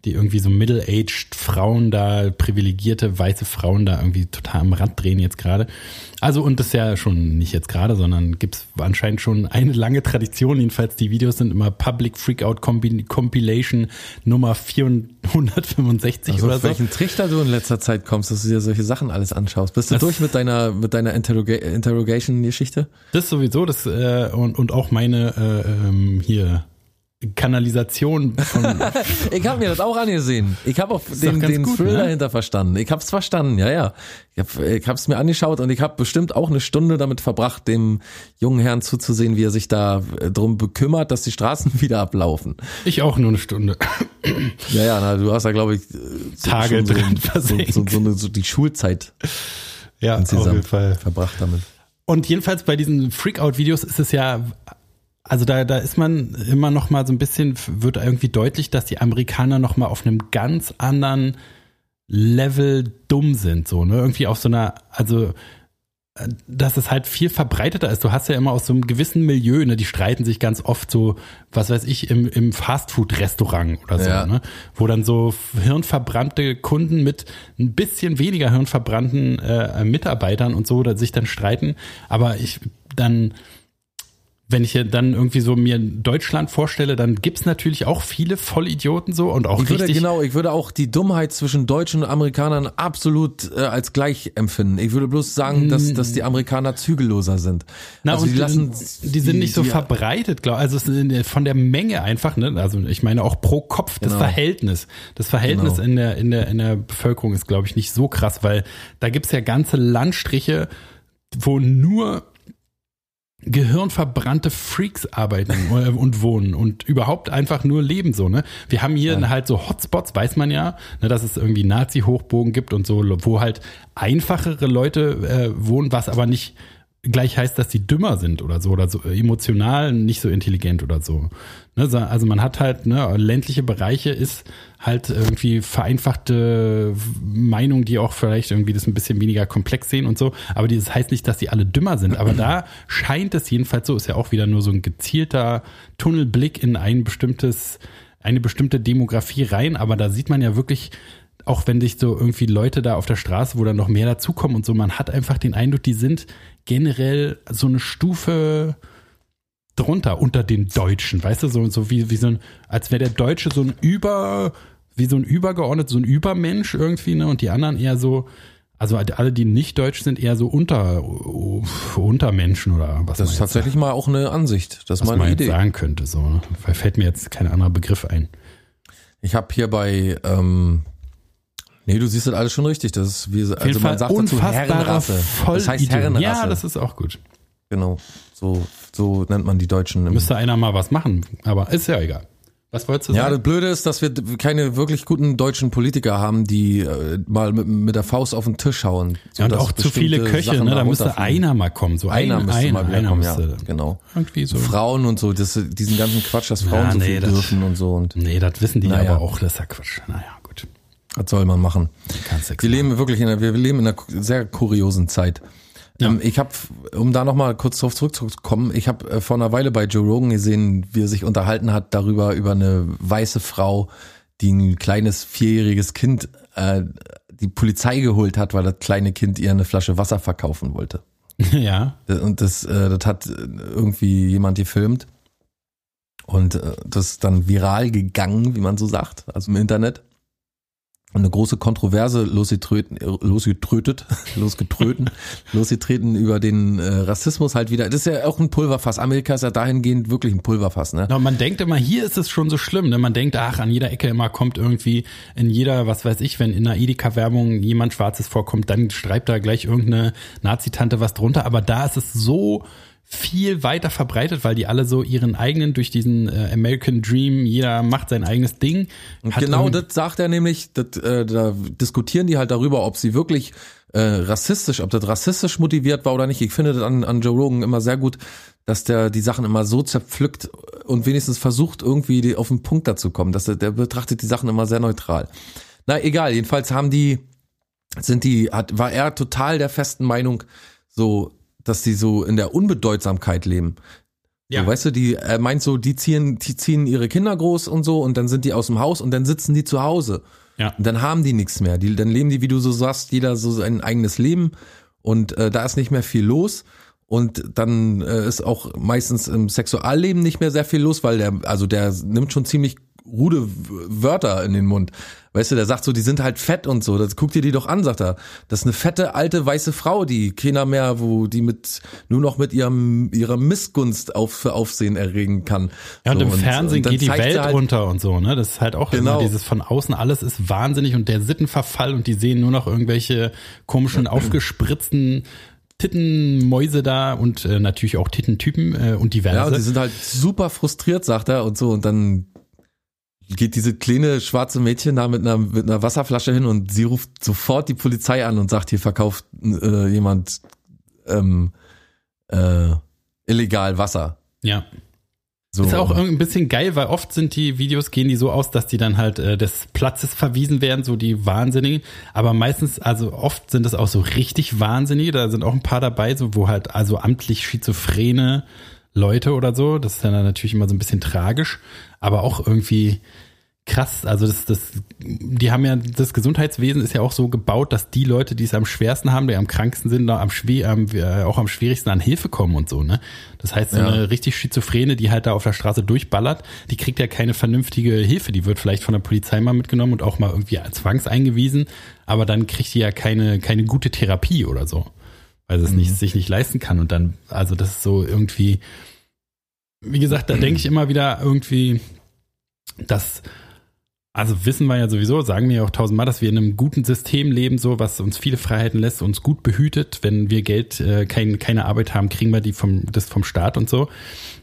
die irgendwie so middle-aged Frauen da, privilegierte weiße Frauen da irgendwie total am Rad drehen jetzt gerade. Also, und das ist ja schon nicht jetzt gerade, sondern gibt's anscheinend schon eine lange Tradition. Jedenfalls, die Videos sind immer Public Freakout Compi- Compilation Nummer 465
Also
oder
auf
so.
welchen Trichter du in letzter Zeit kommst, dass du dir solche Sachen alles anschaust. Bist du
Das-
durch mit deiner mit deiner Interroga Interrogation-Geschichte?
Das sowieso, das äh, und, und auch meine äh, ähm, hier Kanalisation von
Ich habe mir das auch angesehen. Ich habe auch den, den
gut,
Thrill
ne?
dahinter verstanden. Ich habe es verstanden, ja, ja. Ich habe hab's mir angeschaut und ich habe bestimmt auch eine Stunde damit verbracht, dem jungen Herrn zuzusehen, wie er sich da äh, drum bekümmert, dass die Straßen wieder ablaufen.
ich auch nur eine Stunde.
Ja, ja, na, du hast da, glaube ich, äh, so,
Tage
so,
drin
so, so, so, die Schulzeit
Ja,
insgesamt verbracht damit.
Und jedenfalls bei diesen Freakout-Videos ist es ja, also da, da ist man immer noch mal so ein bisschen, wird irgendwie deutlich, dass die Amerikaner noch mal auf einem ganz anderen Level dumm sind, so, ne? Irgendwie auf so einer, also dass es halt viel verbreiteter ist. Du hast ja immer aus so einem gewissen Milieu, ne, die streiten sich ganz oft so, was weiß ich, im, im Fastfood-Restaurant oder so,
Ja.
ne, wo dann so hirnverbrannte Kunden mit ein bisschen weniger hirnverbrannten äh, Mitarbeitern und so oder sich dann streiten. Aber ich dann wenn ich dann irgendwie so mir Deutschland vorstelle, dann gibt's natürlich auch viele Vollidioten so und auch
Ich würde
richtig
genau, ich würde auch die Dummheit zwischen Deutschen und Amerikanern absolut äh, als gleich empfinden. Ich würde bloß sagen, dass, dass die Amerikaner zügelloser sind.
Mm. Na,
also die lassen,
die sind nicht so
die-
verbreitet, glaube Also es von der Menge einfach, ne? Also ich meine auch pro Kopf das
Genau.
Verhältnis. Das Verhältnis
Genau.
in der in der in der Bevölkerung ist, glaube ich, nicht so krass, weil da gibt's ja ganze Landstriche, wo nur gehirnverbrannte Freaks arbeiten und wohnen und überhaupt einfach nur leben so, ne? Wir haben hier halt so Hotspots, weiß man ja, ne, dass es irgendwie Nazi-Hochbogen gibt und so, wo halt einfachere Leute äh, wohnen, was aber nicht gleich heißt, dass die dümmer sind oder so oder so äh, emotional nicht so intelligent oder so. Ne, so- also man hat halt ne, ländliche Bereiche ist halt irgendwie vereinfachte Meinung, die auch vielleicht irgendwie das ein bisschen weniger komplex sehen und so. Aber das heißt nicht, dass die alle dümmer sind. Aber da scheint es jedenfalls so, ist ja auch wieder nur so ein gezielter Tunnelblick in ein bestimmtes, eine bestimmte Demografie rein. Aber da sieht man ja wirklich, auch wenn sich so irgendwie Leute da auf der Straße, wo dann noch mehr dazukommen und so, man hat einfach den Eindruck, die sind generell so eine Stufe drunter unter den Deutschen, weißt du, so, so wie, wie so ein, als wäre der Deutsche so ein Über, wie so ein übergeordnet, so ein Übermensch irgendwie, ne, und die anderen eher so, also alle, die nicht deutsch sind, eher so unter, Untermenschen oder was
Das ist tatsächlich mal auch eine Ansicht. Das ist
was man
Idee.
sagen könnte, so, ne? Weil fällt mir jetzt kein anderer Begriff ein.
Ich habe hier bei, ähm, nee, du siehst das alles schon richtig. Das ist wie, also man sagt dazu Herrenrasse. Das heißt
Vollidioten.
Herrenrasse.
Ja, das ist auch gut.
genau. So, so nennt man die Deutschen. Im
Müsste einer mal was machen, aber ist ja egal. Was wolltest du
Ja, das
sagen?
Blöde ist, dass wir keine wirklich guten deutschen Politiker haben, die äh, mal mit, mit der Faust auf den Tisch hauen.
Ja, und auch zu viele Köche,
Sachen
ne? Da müsste einer mal kommen. So
Einer
ein,
müsste
einer,
mal wieder
einer
kommen, ja, genau.
irgendwie so.
Frauen und so, das, diesen ganzen Quatsch, dass Frauen
Ja,
so
nee,
viel
das-
dürfen und so und
Nee, das wissen die
Naja.
aber auch, das ist ja Quatsch. Naja.
Was soll man machen? Wir leben wirklich in einer, wir leben in einer sehr kuriosen Zeit. Ähm, ich habe, um da nochmal kurz drauf zurückzukommen, ich habe äh, vor einer Weile bei Joe Rogan gesehen, wie er sich unterhalten hat darüber, über eine weiße Frau, die ein kleines vierjähriges Kind äh, die Polizei geholt hat, weil das kleine Kind ihr eine Flasche Wasser verkaufen wollte.
ja.
Und das, äh, das hat irgendwie jemand gefilmt. Und äh, das ist dann viral gegangen, wie man so sagt, also im Internet. Eine große Kontroverse losgetröten, äh, losgetrötet, losgetröten, losgetreten über den äh, Rassismus halt wieder. Das ist ja auch ein Pulverfass. Amerika ist ja dahingehend wirklich ein Pulverfass, ne?
Na, man denkt immer, hier ist es schon so schlimm. Ne? Man denkt, ach, an jeder Ecke immer kommt irgendwie in jeder, was weiß ich, wenn in einer Edeka-Werbung jemand Schwarzes vorkommt, dann schreibt da gleich irgendeine Nazi-Tante was drunter. Aber da ist es so viel weiter verbreitet, weil die alle so ihren eigenen durch diesen äh, American Dream, jeder macht sein eigenes Ding.
Genau das sagt er nämlich, das, äh, da diskutieren die halt darüber, ob sie wirklich äh, rassistisch, ob das rassistisch motiviert war oder nicht. Ich finde das an, an Joe Rogan immer sehr gut, dass der die Sachen immer so zerpflückt und wenigstens versucht, irgendwie die, auf den Punkt dazu kommen. Dass er, der betrachtet die Sachen immer sehr neutral. Na egal, jedenfalls haben die, sind die, hat, war er total der festen Meinung, so, dass die so in der Unbedeutsamkeit leben.
Ja.
So, weißt du, die er meint so, die ziehen, die ziehen ihre Kinder groß und so und dann sind die aus dem Haus und dann sitzen die zu Hause.
Ja.
Und dann haben die nichts mehr. Die, dann leben die, wie du so sagst, jeder so sein eigenes Leben und äh, da ist nicht mehr viel los. Und dann äh, ist auch meistens im Sexualleben nicht mehr sehr viel los, weil der, also der nimmt schon ziemlich rude Wörter in den Mund. Weißt du, der sagt so, die sind halt fett und so. Das guck dir die doch an, sagt er. Das ist eine fette alte weiße Frau, die keiner mehr, wo die mit nur noch mit ihrem ihrer Missgunst auf für Aufsehen erregen kann.
Ja, und
so,
im Fernsehen
dann
geht die Welt
halt,
unter und so, ne? Das ist halt auch
Genau.
dieses von außen, alles ist wahnsinnig und der Sittenverfall und die sehen nur noch irgendwelche komischen, aufgespritzten Tittenmäuse da und äh, natürlich auch Tittentypen äh, und diverse.
Ja, und die sind halt super frustriert, sagt er, und so. Und dann geht diese kleine schwarze Mädchen da mit einer, mit einer Wasserflasche hin und sie ruft sofort die Polizei an und sagt, hier verkauft äh, jemand ähm, äh, illegal Wasser.
ja.
So.
Ist auch irgendwie ein bisschen geil, weil oft sind die Videos, gehen die so aus, dass die dann halt äh, des Platzes verwiesen werden, so die Wahnsinnigen. Aber meistens, also oft sind das auch so richtig Wahnsinnige. Da sind auch ein paar dabei, so wo halt also amtlich schizophrene Leute oder so. Das ist dann natürlich immer so ein bisschen tragisch, aber auch irgendwie krass. Also das, das, die haben ja, das Gesundheitswesen ist ja auch so gebaut, dass die Leute, die es am schwersten haben, die am kranksten sind, da am schwer, am, äh, auch am schwierigsten an Hilfe kommen und so, ne? Das heißt, so
Ja.
eine richtig Schizophrene, die halt da auf der Straße durchballert, die kriegt ja keine vernünftige Hilfe. Die wird vielleicht von der Polizei mal mitgenommen und auch mal irgendwie zwangseingewiesen, aber dann kriegt die ja keine, keine gute Therapie oder so. Weil sie es nicht, sich nicht leisten kann. Und dann, also das ist so irgendwie, wie gesagt, da denke ich immer wieder irgendwie, dass, also wissen wir ja sowieso, sagen wir ja auch tausendmal, dass wir in einem guten System leben, so was uns viele Freiheiten lässt, uns gut behütet. Wenn wir Geld, äh, kein, keine Arbeit haben, kriegen wir die vom, das vom Staat und so.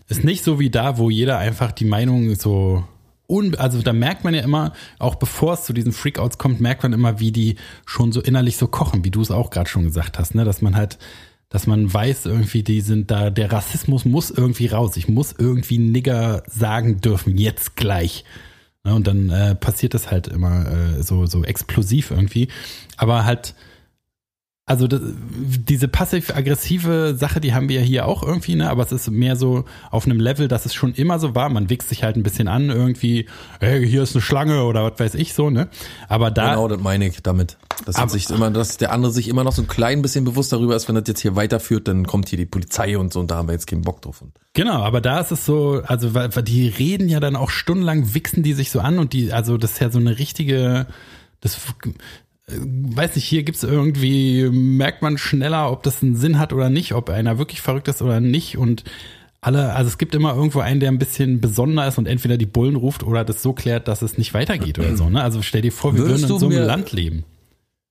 Ist nicht so wie da, wo jeder einfach die Meinung so un, also da merkt man ja immer, auch bevor es zu diesen Freakouts kommt, merkt man immer, wie die schon so innerlich so kochen, wie du es auch gerade schon gesagt hast, ne, dass man halt dass man weiß irgendwie, die sind da, der Rassismus muss irgendwie raus. Ich muss irgendwie Nigger sagen dürfen, jetzt gleich. Ne, und dann äh, passiert das halt immer äh, so, so explosiv irgendwie. Aber halt, also das, diese passiv-aggressive Sache, die haben wir ja hier auch irgendwie, ne? Aber es ist mehr so auf einem Level, dass es schon immer so war. Man wichst sich halt ein bisschen an, irgendwie, hey, hier ist eine Schlange oder was weiß ich so, ne? Aber da,
Genau, das meine ich damit. Dass,
Aber-
sich immer, dass der andere sich immer noch so ein klein bisschen bewusst darüber ist, wenn das jetzt hier weiterführt, dann kommt hier die Polizei und so und da haben wir jetzt keinen Bock drauf. Und
Genau, aber da ist es so, also weil, weil die reden ja dann auch stundenlang, wichsen die sich so an und die, also das ist ja so eine richtige, das weiß nicht, hier gibt's irgendwie, merkt man schneller, ob das einen Sinn hat oder nicht, ob einer wirklich verrückt ist oder nicht und alle, also es gibt immer irgendwo einen, der ein bisschen besonder ist und entweder die Bullen ruft oder das so klärt, dass es nicht weitergeht oder so, ne? Also stell dir vor, wir
Würdest
würden in so einem Land leben.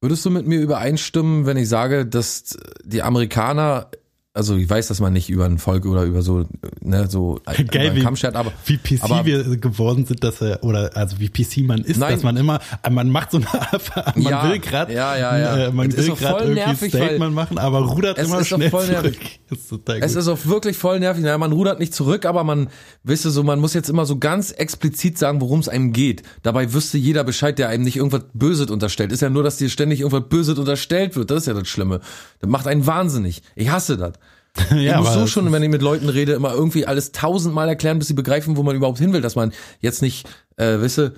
Würdest du mit mir übereinstimmen, wenn ich sage, dass die Amerikaner, also ich weiß, dass man nicht über ein Volk oder über so, ne, so über
Geil,
einen
wie,
Kamm schert, aber
wie PC
aber-
wir geworden sind, dass er, oder also wie PC man ist,
Nein.
dass man immer, man macht so eine, man
Ja,
will gerade,
ja, ja, ja.
äh, man
Es ist
will gerade irgendwie
nervig,
Statement machen, aber rudert
Es
immer schnell
voll
zurück.
nervig.
Ist total
Es
gut.
ist auch wirklich voll nervig. Naja, man rudert nicht zurück, aber man, wisst ihr so, man muss jetzt immer so ganz explizit sagen, worum es einem geht. Dabei wüsste jeder Bescheid, der einem nicht irgendwas Böses unterstellt. Ist ja nur, dass dir ständig irgendwas Böses unterstellt wird. Das ist ja das Schlimme. Das macht einen wahnsinnig. Ich hasse das.
ja,
ich muss so schon, wenn ich mit Leuten rede, immer irgendwie alles tausendmal erklären, bis sie begreifen, wo man überhaupt hin will. Dass man jetzt nicht, äh, wisse,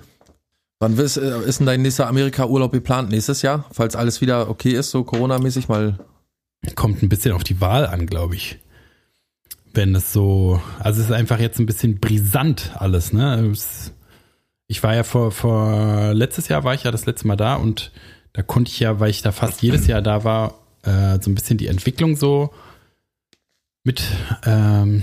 wann wiss, äh, ist denn dein nächster Amerika-Urlaub geplant? Nächstes Jahr? Falls alles wieder okay ist, so Corona-mäßig mal.
kommt ein bisschen auf die Wahl an, glaube ich. Wenn es so, also es ist einfach jetzt ein bisschen brisant alles, ne? Es, ich war ja vor, vor, letztes Jahr war ich ja das letzte Mal da und da konnte ich ja, weil ich da fast jedes Jahr da war, äh, so ein bisschen die Entwicklung so mit ähm,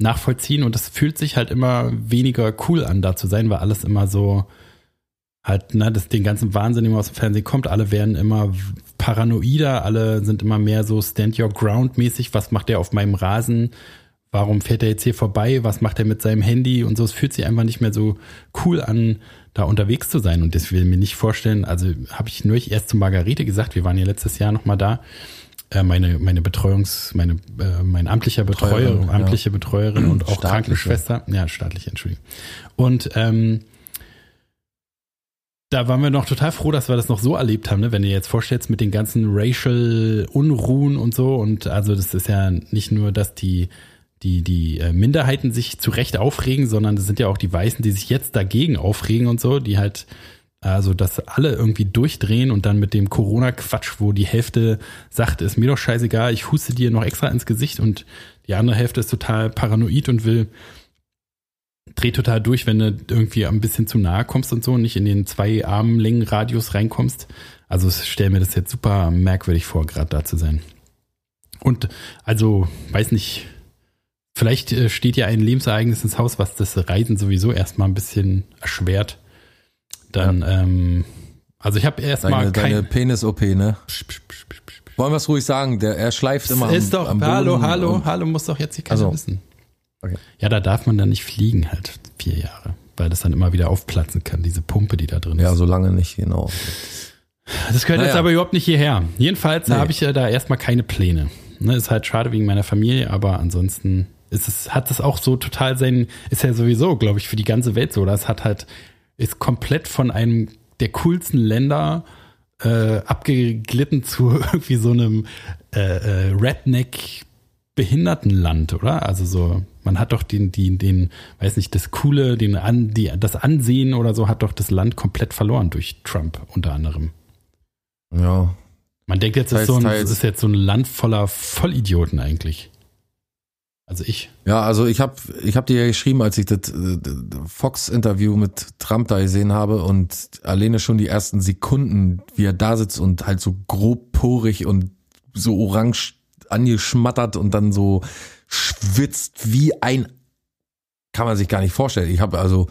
nachvollziehen und es fühlt sich halt immer weniger cool an, da zu sein, weil alles immer so halt, ne, das den ganzen Wahnsinn, immer aus dem Fernsehen kommt, alle werden immer paranoider, alle sind immer mehr so Stand Your Ground mäßig, was macht der auf meinem Rasen? Warum fährt er jetzt hier vorbei? Was macht er mit seinem Handy? Und so, es fühlt sich einfach nicht mehr so cool an, da unterwegs zu sein. Und das will ich mir nicht vorstellen. Also habe ich nur erst zu Margarete gesagt, wir waren ja letztes Jahr nochmal da. Äh, meine, meine Betreuungs, meine, äh, mein amtlicher Betreuer,
Betreuerin, ja.
amtliche Betreuerin und auch. Krankenschwester. Ja, staatliche, Entschuldigung. Und ähm, da waren wir noch total froh, dass wir das noch so erlebt haben, ne? wenn dir jetzt vorstellst mit den ganzen Racial Unruhen und so und also das ist ja nicht nur, dass die die die äh, Minderheiten sich zu Recht aufregen, sondern das sind ja auch die Weißen, die sich jetzt dagegen aufregen und so, die halt also dass alle irgendwie durchdrehen und dann mit dem Corona-Quatsch, wo die Hälfte sagt, ist mir doch scheißegal, ich huste dir noch extra ins Gesicht und die andere Hälfte ist total paranoid und will dreht total durch, wenn du irgendwie ein bisschen zu nahe kommst und so und nicht in den zwei Armlängen-Radius reinkommst. Also ich stell mir das jetzt super merkwürdig vor, gerade da zu sein. Und also, weiß nicht, vielleicht äh, steht ja ein Lebensereignis ins Haus, was das Reisen sowieso erstmal ein bisschen erschwert. Dann, ähm, also ich habe erstmal
Deine, deine
kein...
Penis-OP, ne? Wollen wir es ruhig sagen? Der, er schleift immer
ist
am,
doch,
am
hallo, hallo, hallo, muss doch jetzt hier keiner
Also.
wissen.
Okay.
Ja, da darf man dann nicht fliegen halt vier Jahre, weil das dann immer wieder aufplatzen kann, diese Pumpe, die da drin
Ja,
ist.
so lange nicht, genau.
Das gehört jetzt
Naja.
aber überhaupt nicht hierher. Jedenfalls
Nee.
habe ich ja da erstmal keine Pläne. Ne, ist halt schade wegen meiner Familie, aber ansonsten ist es, hat es auch so total sein, ist ja sowieso, glaube ich, für die ganze Welt so. Das hat halt, ist komplett von einem der coolsten Länder äh, abgeglitten zu irgendwie so einem äh, äh, Redneck Behindertenland, oder? Also so, man hat doch den, den, den, weiß nicht, das Coole, den an, die, das Ansehen oder so hat doch das Land komplett verloren durch Trump unter anderem.
Ja.
Man denkt jetzt, es ist, so ein, ist jetzt so ein Land voller Vollidioten eigentlich. Also ich.
Ja, also ich habe ich hab dir ja geschrieben, als ich das äh, Fox-Interview mit Trump da gesehen habe und alleine schon die ersten Sekunden, wie er da sitzt und halt so grobporig und so orange angeschmattert und dann so schwitzt wie ein, kann man sich gar nicht vorstellen. Ich habe also,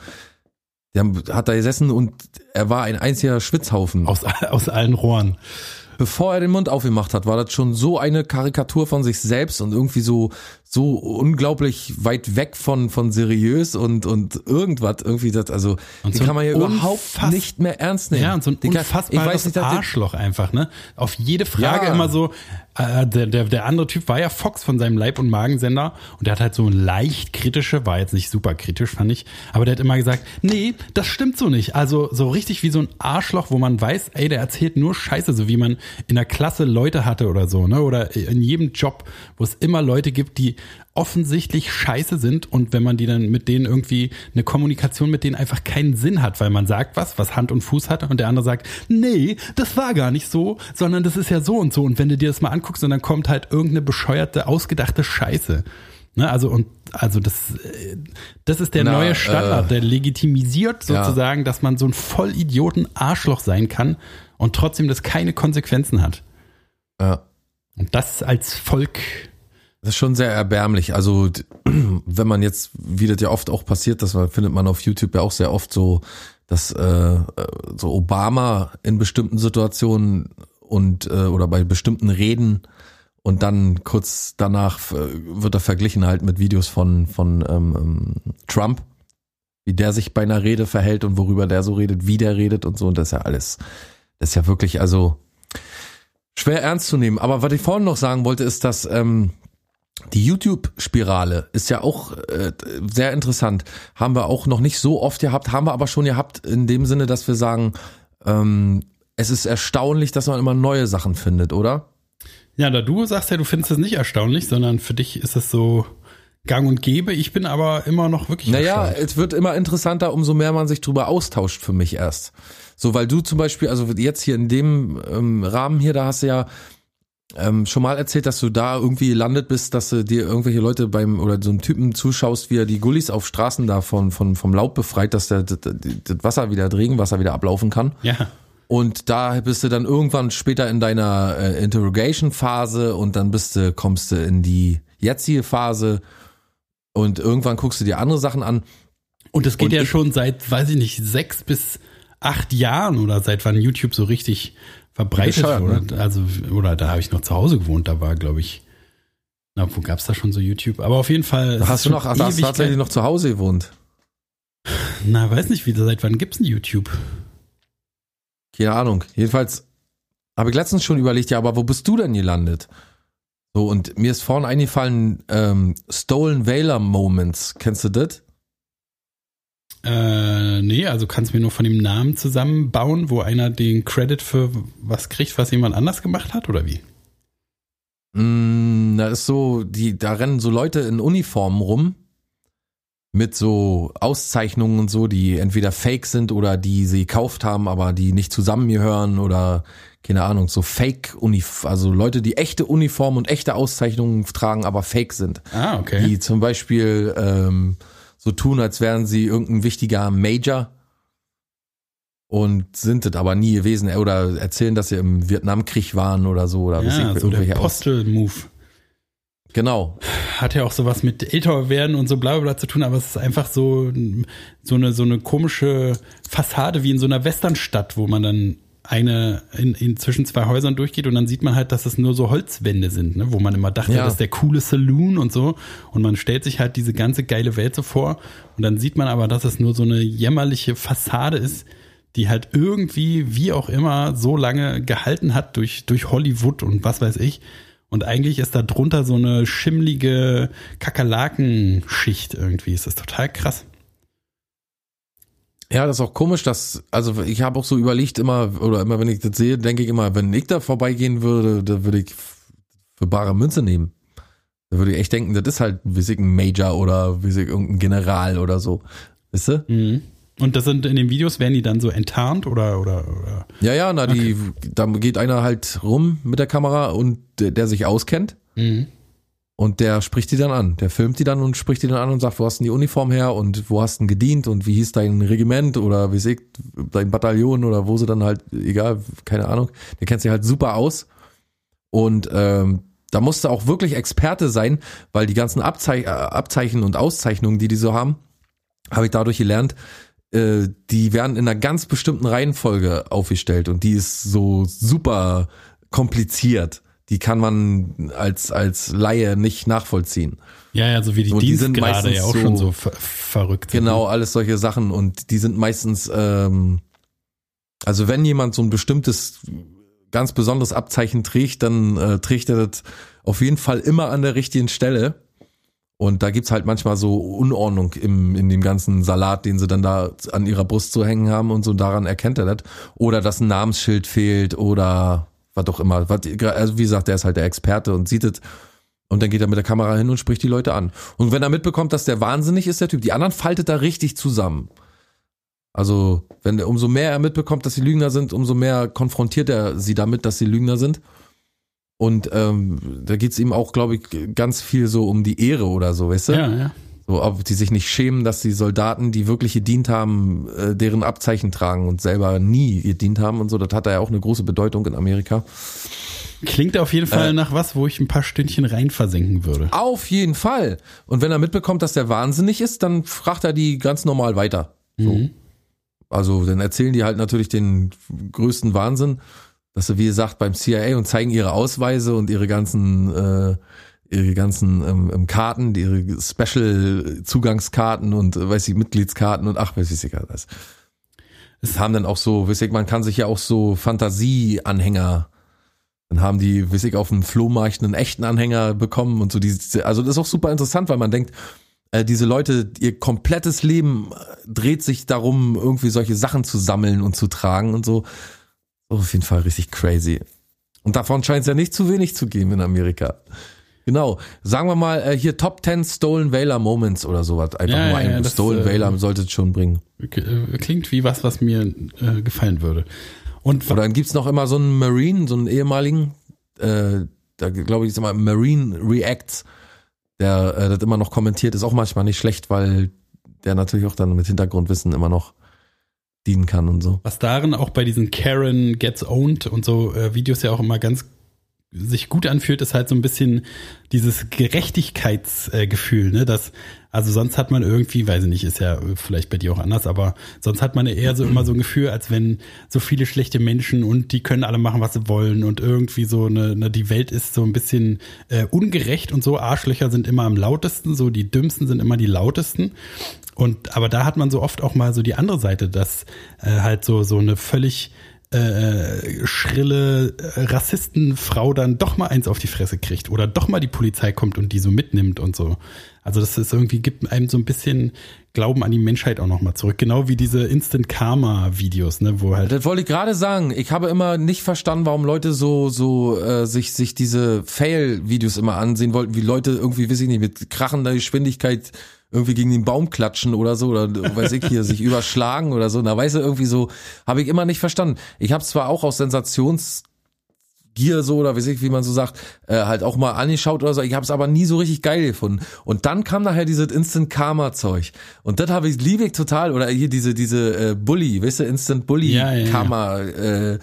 der hat da gesessen und er war ein einziger Schwitzhaufen.
Aus, aus allen Rohren
bevor er den Mund aufgemacht hat, war das schon so eine Karikatur von sich selbst und irgendwie so so unglaublich weit weg von von seriös und und irgendwas irgendwie das also
und
den
so
kann man ja überhaupt nicht mehr ernst nehmen.
Ja, und so ein unfassbares nicht, Arschloch einfach, ne? Auf jede Frage ja. immer so äh, der, der der andere Typ war ja Fox von seinem Leib und Magensender und der hat halt so leicht kritische, war jetzt nicht super kritisch, fand ich, aber der hat immer gesagt, nee, das stimmt so nicht. Also so richtig wie so ein Arschloch, wo man weiß, ey, der erzählt nur Scheiße, so wie man in der Klasse Leute hatte oder so, ne? Oder in jedem Job, wo es immer Leute gibt, die offensichtlich scheiße sind und wenn man die dann mit denen irgendwie eine Kommunikation mit denen einfach keinen Sinn hat, weil man sagt was, was Hand und Fuß hat und der andere sagt, nee, das war gar nicht so, sondern das ist ja so und so und wenn du dir das mal anguckst und dann kommt halt irgendeine bescheuerte, ausgedachte Scheiße. Ne, also und also das das ist der Na, neue Standard, äh, der legitimisiert sozusagen, ja. dass man so ein Vollidioten Arschloch sein kann und trotzdem das keine Konsequenzen hat.
Ja.
Und das als Volk
das ist schon sehr erbärmlich. Also, wenn man jetzt, wie das ja oft auch passiert, das findet man auf YouTube ja auch sehr oft so, dass äh, so Obama in bestimmten Situationen und äh, oder bei bestimmten Reden und dann kurz danach äh, wird er verglichen halt mit Videos von von ähm, ähm, Trump, wie der sich bei einer Rede verhält und worüber der so redet, wie der redet und so und das ist ja alles, das ist ja wirklich also schwer ernst zu nehmen. Aber was ich vorhin noch sagen wollte, ist, dass ähm, die YouTube-Spirale ist ja auch äh, sehr interessant. Haben wir auch noch nicht so oft gehabt, haben wir aber schon gehabt in dem Sinne, dass wir sagen, ähm, es ist erstaunlich, dass man immer neue Sachen findet, oder?
Ja, da du sagst ja, du findest es nicht erstaunlich, sondern für dich ist es so gang und gäbe. Ich bin aber immer noch wirklich.
Naja, es wird immer interessanter, umso mehr man sich drüber austauscht für mich erst. So, weil du zum Beispiel, also jetzt hier in dem ähm, Rahmen hier, da hast du ja ähm, schon mal erzählt, dass du da irgendwie gelandet bist, dass du dir irgendwelche Leute beim oder so einem Typen zuschaust, wie er die Gullis auf Straßen da von, von, vom Laub befreit, dass der das, das Wasser wieder, das Regenwasser wieder ablaufen kann.
Ja.
Und da bist du dann irgendwann später in deiner äh, Interrogation-Phase und dann bist du, kommst du in die jetzige Phase und irgendwann guckst du dir andere Sachen an.
Und es geht und ja schon seit, weiß ich nicht, sechs bis acht Jahren oder seit wann YouTube so richtig verbreitet wurde. Ne? Also, oder da habe ich noch zu Hause gewohnt, da war, glaube ich, na, wo gab es da schon so YouTube? Aber auf jeden Fall.
Da hast du noch, ach, hast du tatsächlich noch zu Hause gewohnt?
Na, weiß nicht, wie, seit wann gibt's ein YouTube?
Keine Ahnung. Jedenfalls habe ich letztens schon überlegt, ja, aber wo bist du denn gelandet? So, und mir ist vorhin eingefallen, ähm, Stolen Valor Moments. Kennst du das?
Äh, nee, also kannst du mir nur von dem Namen zusammenbauen, wo einer den Credit für was kriegt, was jemand anders gemacht hat, oder wie?
Mm, das ist so, die, da rennen so Leute in Uniformen rum mit so Auszeichnungen und so, die entweder fake sind oder die sie gekauft haben, aber die nicht zusammengehören oder keine Ahnung, so Fake Uniform, also Leute, die echte Uniformen und echte Auszeichnungen tragen, aber fake sind.
Ah, okay.
Die zum Beispiel ähm, so tun, als wären sie irgendein wichtiger Major und sind es aber nie gewesen oder erzählen, dass sie im Vietnamkrieg waren oder so oder
ja, so der Postel-Move.
Genau.
Hat ja auch sowas mit älter werden und so bla bla zu tun, aber es ist einfach so, so eine, so eine komische Fassade wie in so einer Westernstadt, wo man dann eine in, in zwischen zwei Häusern durchgeht und dann sieht man halt, dass es nur so Holzwände sind, ne? wo man immer dachte, ja. das ist der coole Saloon und so. Und man stellt sich halt diese ganze geile Welt so vor und dann sieht man aber, dass es nur so eine jämmerliche Fassade ist, die halt irgendwie, wie auch immer, so lange gehalten hat durch, durch Hollywood und was weiß ich. Und eigentlich ist da drunter so eine schimmlige Kakerlakenschicht irgendwie. Es ist total krass.
Ja, das ist auch komisch, dass, also ich habe auch so überlegt immer, oder immer wenn ich das sehe, denke ich immer, wenn ich da vorbeigehen würde, da würde ich für bare Münze nehmen. Da würde ich echt denken, das ist halt, wie ich, ein Major oder wie ich, irgendein General oder so. Weißt du?
Mhm. Und das sind in den Videos, werden die dann so enttarnt oder, oder, oder?
Ja, ja, na, die, da geht einer halt rum mit der Kamera und der, der sich auskennt.
Mhm.
Und der spricht die dann an. Der filmt die dann und spricht die dann an und sagt, wo hast denn die Uniform her und wo hast denn gedient und wie hieß dein Regiment oder wie ich, dein Bataillon oder wo sie dann halt, egal, keine Ahnung. Der kennt sich halt super aus. Und ähm, da musste auch wirklich Experte sein, weil die ganzen Abzei äh, Abzeichen und Auszeichnungen, die die so haben, habe ich dadurch gelernt, äh, die werden in einer ganz bestimmten Reihenfolge aufgestellt und die ist so super kompliziert. Die kann man als, als Laie nicht nachvollziehen.
Ja, ja, so wie die
So, die sind meistens
ja auch
so-
schon so ver verrückt. sind,
Genau,
ne?
alles solche Sachen und die sind meistens, ähm, also wenn jemand so ein bestimmtes, ganz besonderes Abzeichen trägt, dann äh, trägt er das auf jeden Fall immer an der richtigen Stelle. Und da gibt's halt manchmal so Unordnung im, in dem ganzen Salat, den sie dann da an ihrer Brust zu hängen haben und so daran erkennt er das. Oder dass ein Namensschild fehlt oder was auch immer. Was, also wie gesagt, der ist halt der Experte und sieht es. Und dann geht er mit der Kamera hin und spricht die Leute an. Und wenn er mitbekommt, dass der wahnsinnig ist, der Typ, die anderen faltet er richtig zusammen. Also, wenn umso mehr er mitbekommt, dass sie Lügner sind, umso mehr konfrontiert er sie damit, dass sie Lügner sind. Und ähm, da geht's ihm auch, glaube ich, ganz viel so um die Ehre oder so, weißt du?
Ja, ja.
So, ob die sich nicht schämen, dass die Soldaten, die wirklich gedient haben, äh, deren Abzeichen tragen und selber nie gedient haben und so. Das hat da ja auch eine große Bedeutung in Amerika.
Klingt auf jeden Fall
Äh.
nach was, wo ich ein paar Stündchen rein versenken würde.
Auf jeden Fall. Und wenn er mitbekommt, dass der wahnsinnig ist, dann fragt er die ganz normal weiter. So.
Mhm.
Also dann erzählen die halt natürlich den größten Wahnsinn, dass sie, wie gesagt, beim CIA und zeigen ihre Ausweise und ihre ganzen, äh, ihre ganzen ähm, ähm, Karten, ihre Special-Zugangskarten und äh, weiß ich, Mitgliedskarten und ach, weiß ich gar das. Es haben dann auch so, weiß ich, man kann sich ja auch so Fantasieanhänger dann haben die, weiß ich, auf dem Flohmarkt einen echten Anhänger bekommen und so. Diese, also das ist auch super interessant, weil man denkt, äh, diese Leute, ihr komplettes Leben äh, dreht sich darum, irgendwie solche Sachen zu sammeln und zu tragen und so. So auf jeden Fall richtig crazy. Und davon scheint es ja nicht zu wenig zu geben in Amerika. Genau. Sagen wir mal, äh, hier Top 10 Stolen Whaler Moments oder sowas. Einfach
Ja,
nur
ja,
ein
ja, das,
Stolen
äh,
sollte es schon bringen.
Äh, Klingt wie was, was mir äh, gefallen würde. Und
Oder dann gibt's noch immer so einen Marine, so einen ehemaligen, äh, da glaube ich ist immer Marine Reacts, der äh, das immer noch kommentiert, ist auch manchmal nicht schlecht, weil der natürlich auch dann mit Hintergrundwissen immer noch dienen kann und so.
was darin auch bei diesen Karen Gets Owned und so äh, Videos ja auch immer ganz sich gut anfühlt, ist halt so ein bisschen dieses Gerechtigkeitsgefühl, Gefühl, ne? Das, also sonst hat man irgendwie, weiß ich nicht, ist ja vielleicht bei dir auch anders, aber sonst hat man eher so immer so ein Gefühl, als wenn so viele schlechte Menschen und die können alle machen, was sie wollen und irgendwie so eine, ne, die Welt ist so ein bisschen äh, ungerecht und so. Arschlöcher sind immer am lautesten, so die dümmsten sind immer die lautesten. Und aber da hat man so oft auch mal so die andere Seite, dass äh, halt so so eine völlig äh, schrille äh, Rassistenfrau dann doch mal eins auf die Fresse kriegt oder doch mal die Polizei kommt und die so mitnimmt und so. Also das ist irgendwie gibt einem so ein bisschen Glauben an die Menschheit auch noch mal zurück, genau wie diese Instant Karma Videos, ne, wo halt
Das wollte ich gerade sagen. Ich habe immer nicht verstanden, warum Leute so so äh, sich sich diese Fail-Videos immer ansehen wollten, wie Leute irgendwie, weiß ich nicht, mit krachender Geschwindigkeit irgendwie gegen den Baum klatschen oder so oder weiß ich hier sich überschlagen oder so. Na, weißt du, irgendwie so habe ich immer nicht verstanden. Ich habe zwar auch aus Sensationsgier so oder weiß ich, wie man so sagt, äh, halt auch mal angeschaut oder so. Ich habe es aber nie so richtig geil gefunden. Und dann kam nachher dieses Instant Karma Zeug und das habe ich liebe ich total oder hier diese diese äh, Bully, weißt du, Instant Bully
Ja, ja, ja.
Karma äh,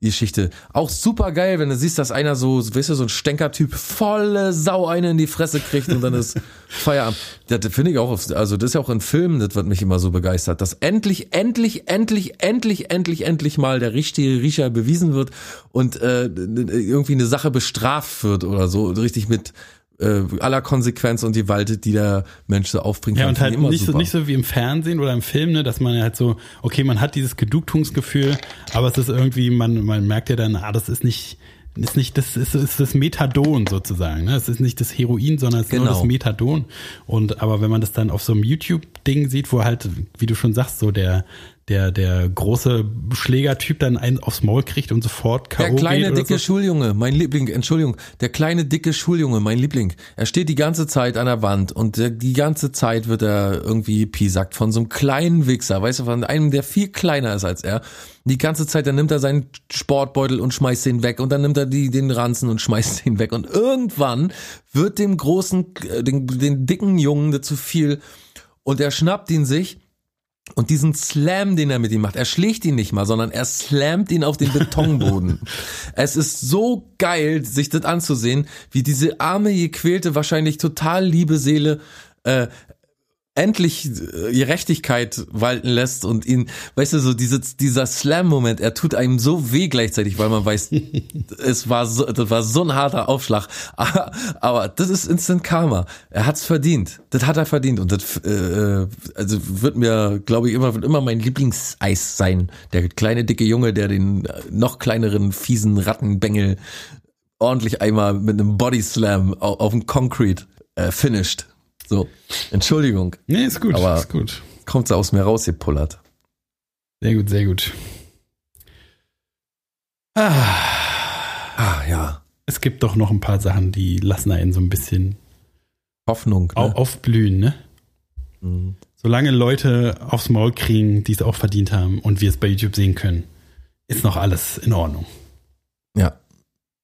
Geschichte. Auch super geil, wenn du siehst, dass einer so, weißt du, so ein Stänkertyp volle Sau eine in die Fresse kriegt und dann ist Feierabend. Das finde ich auch, also das ist ja auch in Filmen, das wird mich immer so begeistert, dass endlich, endlich, endlich, endlich, endlich, endlich mal der richtige Riecher bewiesen wird und äh, irgendwie eine Sache bestraft wird oder so, richtig mit äh, aller Konsequenz und Gewalt, die der Mensch so aufbringt.
Ja, und halt nicht so, nicht so wie im Fernsehen oder im Film, ne, dass man halt so, okay, man hat dieses Genugtuungsgefühl, aber es ist irgendwie, man, man merkt ja dann, ah, das ist nicht, ist nicht das ist, ist das Methadon sozusagen. Ne? Es ist nicht das Heroin, sondern es ist nur
Genau.
das Methadon. Und aber wenn man das dann auf so einem YouTube-Ding sieht, wo halt, wie du schon sagst, so der der der große Schlägertyp dann einen aufs Maul kriegt und sofort K.O.
Der kleine, dicke
so.
Schuljunge, mein Liebling, Entschuldigung, der kleine, dicke Schuljunge, mein Liebling. Er steht die ganze Zeit an der Wand und der, die ganze Zeit wird er irgendwie piesackt von so einem kleinen Wichser, weißt du, von einem, der viel kleiner ist als er. Die ganze Zeit, dann nimmt er seinen Sportbeutel und schmeißt den weg und dann nimmt er die, den Ranzen und schmeißt den weg und irgendwann wird dem großen, äh, den, den dicken Jungen zu viel und er schnappt ihn sich und diesen Slam, den er mit ihm macht, er schlägt ihn nicht mal, sondern er slammt ihn auf den Betonboden. es ist so geil, sich das anzusehen, wie diese arme, gequälte, wahrscheinlich total liebe Seele äh, endlich äh, Gerechtigkeit walten lässt und ihn, weißt du, so diese, dieser Slam-Moment, er tut einem so weh gleichzeitig, weil man weiß, es war so, das war so ein harter Aufschlag. Aber, aber das ist Instant Karma. Er hat's verdient. Das hat er verdient und das, äh, also wird mir, glaube ich, immer, wird immer mein Lieblingseis sein. Der kleine dicke Junge, der den äh, noch kleineren fiesen Rattenbengel ordentlich einmal mit einem Body Slam auf, auf dem Concrete äh, finished. So, Entschuldigung,
Nee, ist gut,
Aber-
ist gut.
kommt sie aus mir rausgepullert.
Sehr gut, sehr gut. Ah,
Ah ja,
es gibt doch noch ein paar Sachen, die lassen einen so ein bisschen
Hoffnung. Ne?
aufblühen, ne?
Mhm.
Solange Leute aufs Maul kriegen, die es auch verdient haben und wir es bei YouTube sehen können, ist noch alles in Ordnung.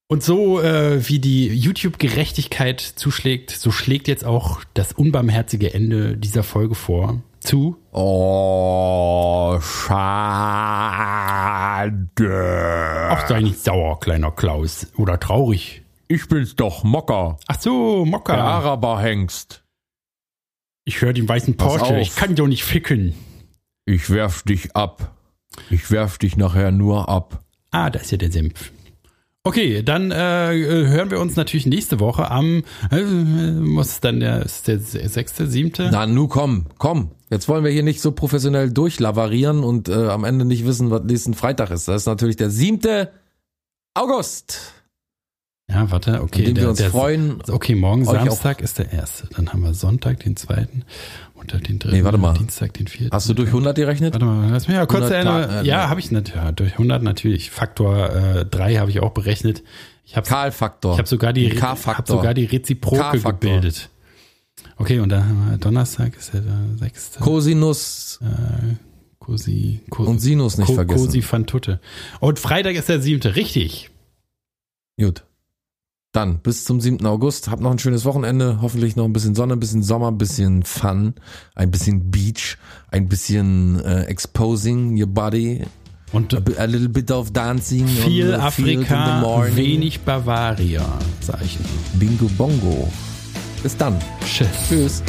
Und so äh, wie die YouTube-Gerechtigkeit zuschlägt, so schlägt jetzt auch das unbarmherzige Ende dieser Folge vor. Zu.
Oh, schade.
Ach, sei nicht sauer, kleiner Klaus. Oder traurig.
Ich bin's doch, Mocker,
Ach so,
der
Mocker.
Araberhengst.
Ich höre den weißen
Pass
Porsche.
auf.
Ich kann doch nicht ficken.
Ich werf dich ab. Ich werf dich nachher nur ab.
Ah, da ist ja der Senf. Okay, dann äh, hören wir uns natürlich nächste Woche am äh, muss dann der ist der sechste, siebte.
Na, nu komm, komm. Jetzt wollen wir hier nicht so professionell durchlavarieren und äh, am Ende nicht wissen, was nächsten Freitag ist. Das ist natürlich der 7. August.
Ja, warte, okay.
an dem wir uns
der,
freuen.
Okay, morgen Samstag ist der erste. Dann haben wir Sonntag den zweiten, Montag den dritten,
Nee, warte mal.
Dienstag den vierten.
Hast du durch 100 gerechnet?
Warte mal, lass mich ja kurz
100
eine,
Klar, äh,
Ja, habe ich natürlich. Ja, durch 100 natürlich. Faktor äh, 3 habe ich auch berechnet. Ich habe
Karl-Faktor.
ich hab sogar die hab sogar die Reziproke gebildet. Okay, und dann haben wir Donnerstag ist ja der sechste.
Cosinus
äh, Cosi, Co
und Sinus nicht
Co
vergessen.
Cosi van Tutte. Und Freitag ist der siebte, richtig.
Gut. Dann bis zum 7. August. Habt noch ein schönes Wochenende. Hoffentlich noch ein bisschen Sonne, ein bisschen Sommer, ein bisschen Fun, ein bisschen Beach, ein bisschen äh, exposing your body,
Und
a, a little bit of dancing.
viel Afrika, wenig Bavaria, sag ich.
Bingo Bongo. Bis dann.
Tschüss.
Tschüss.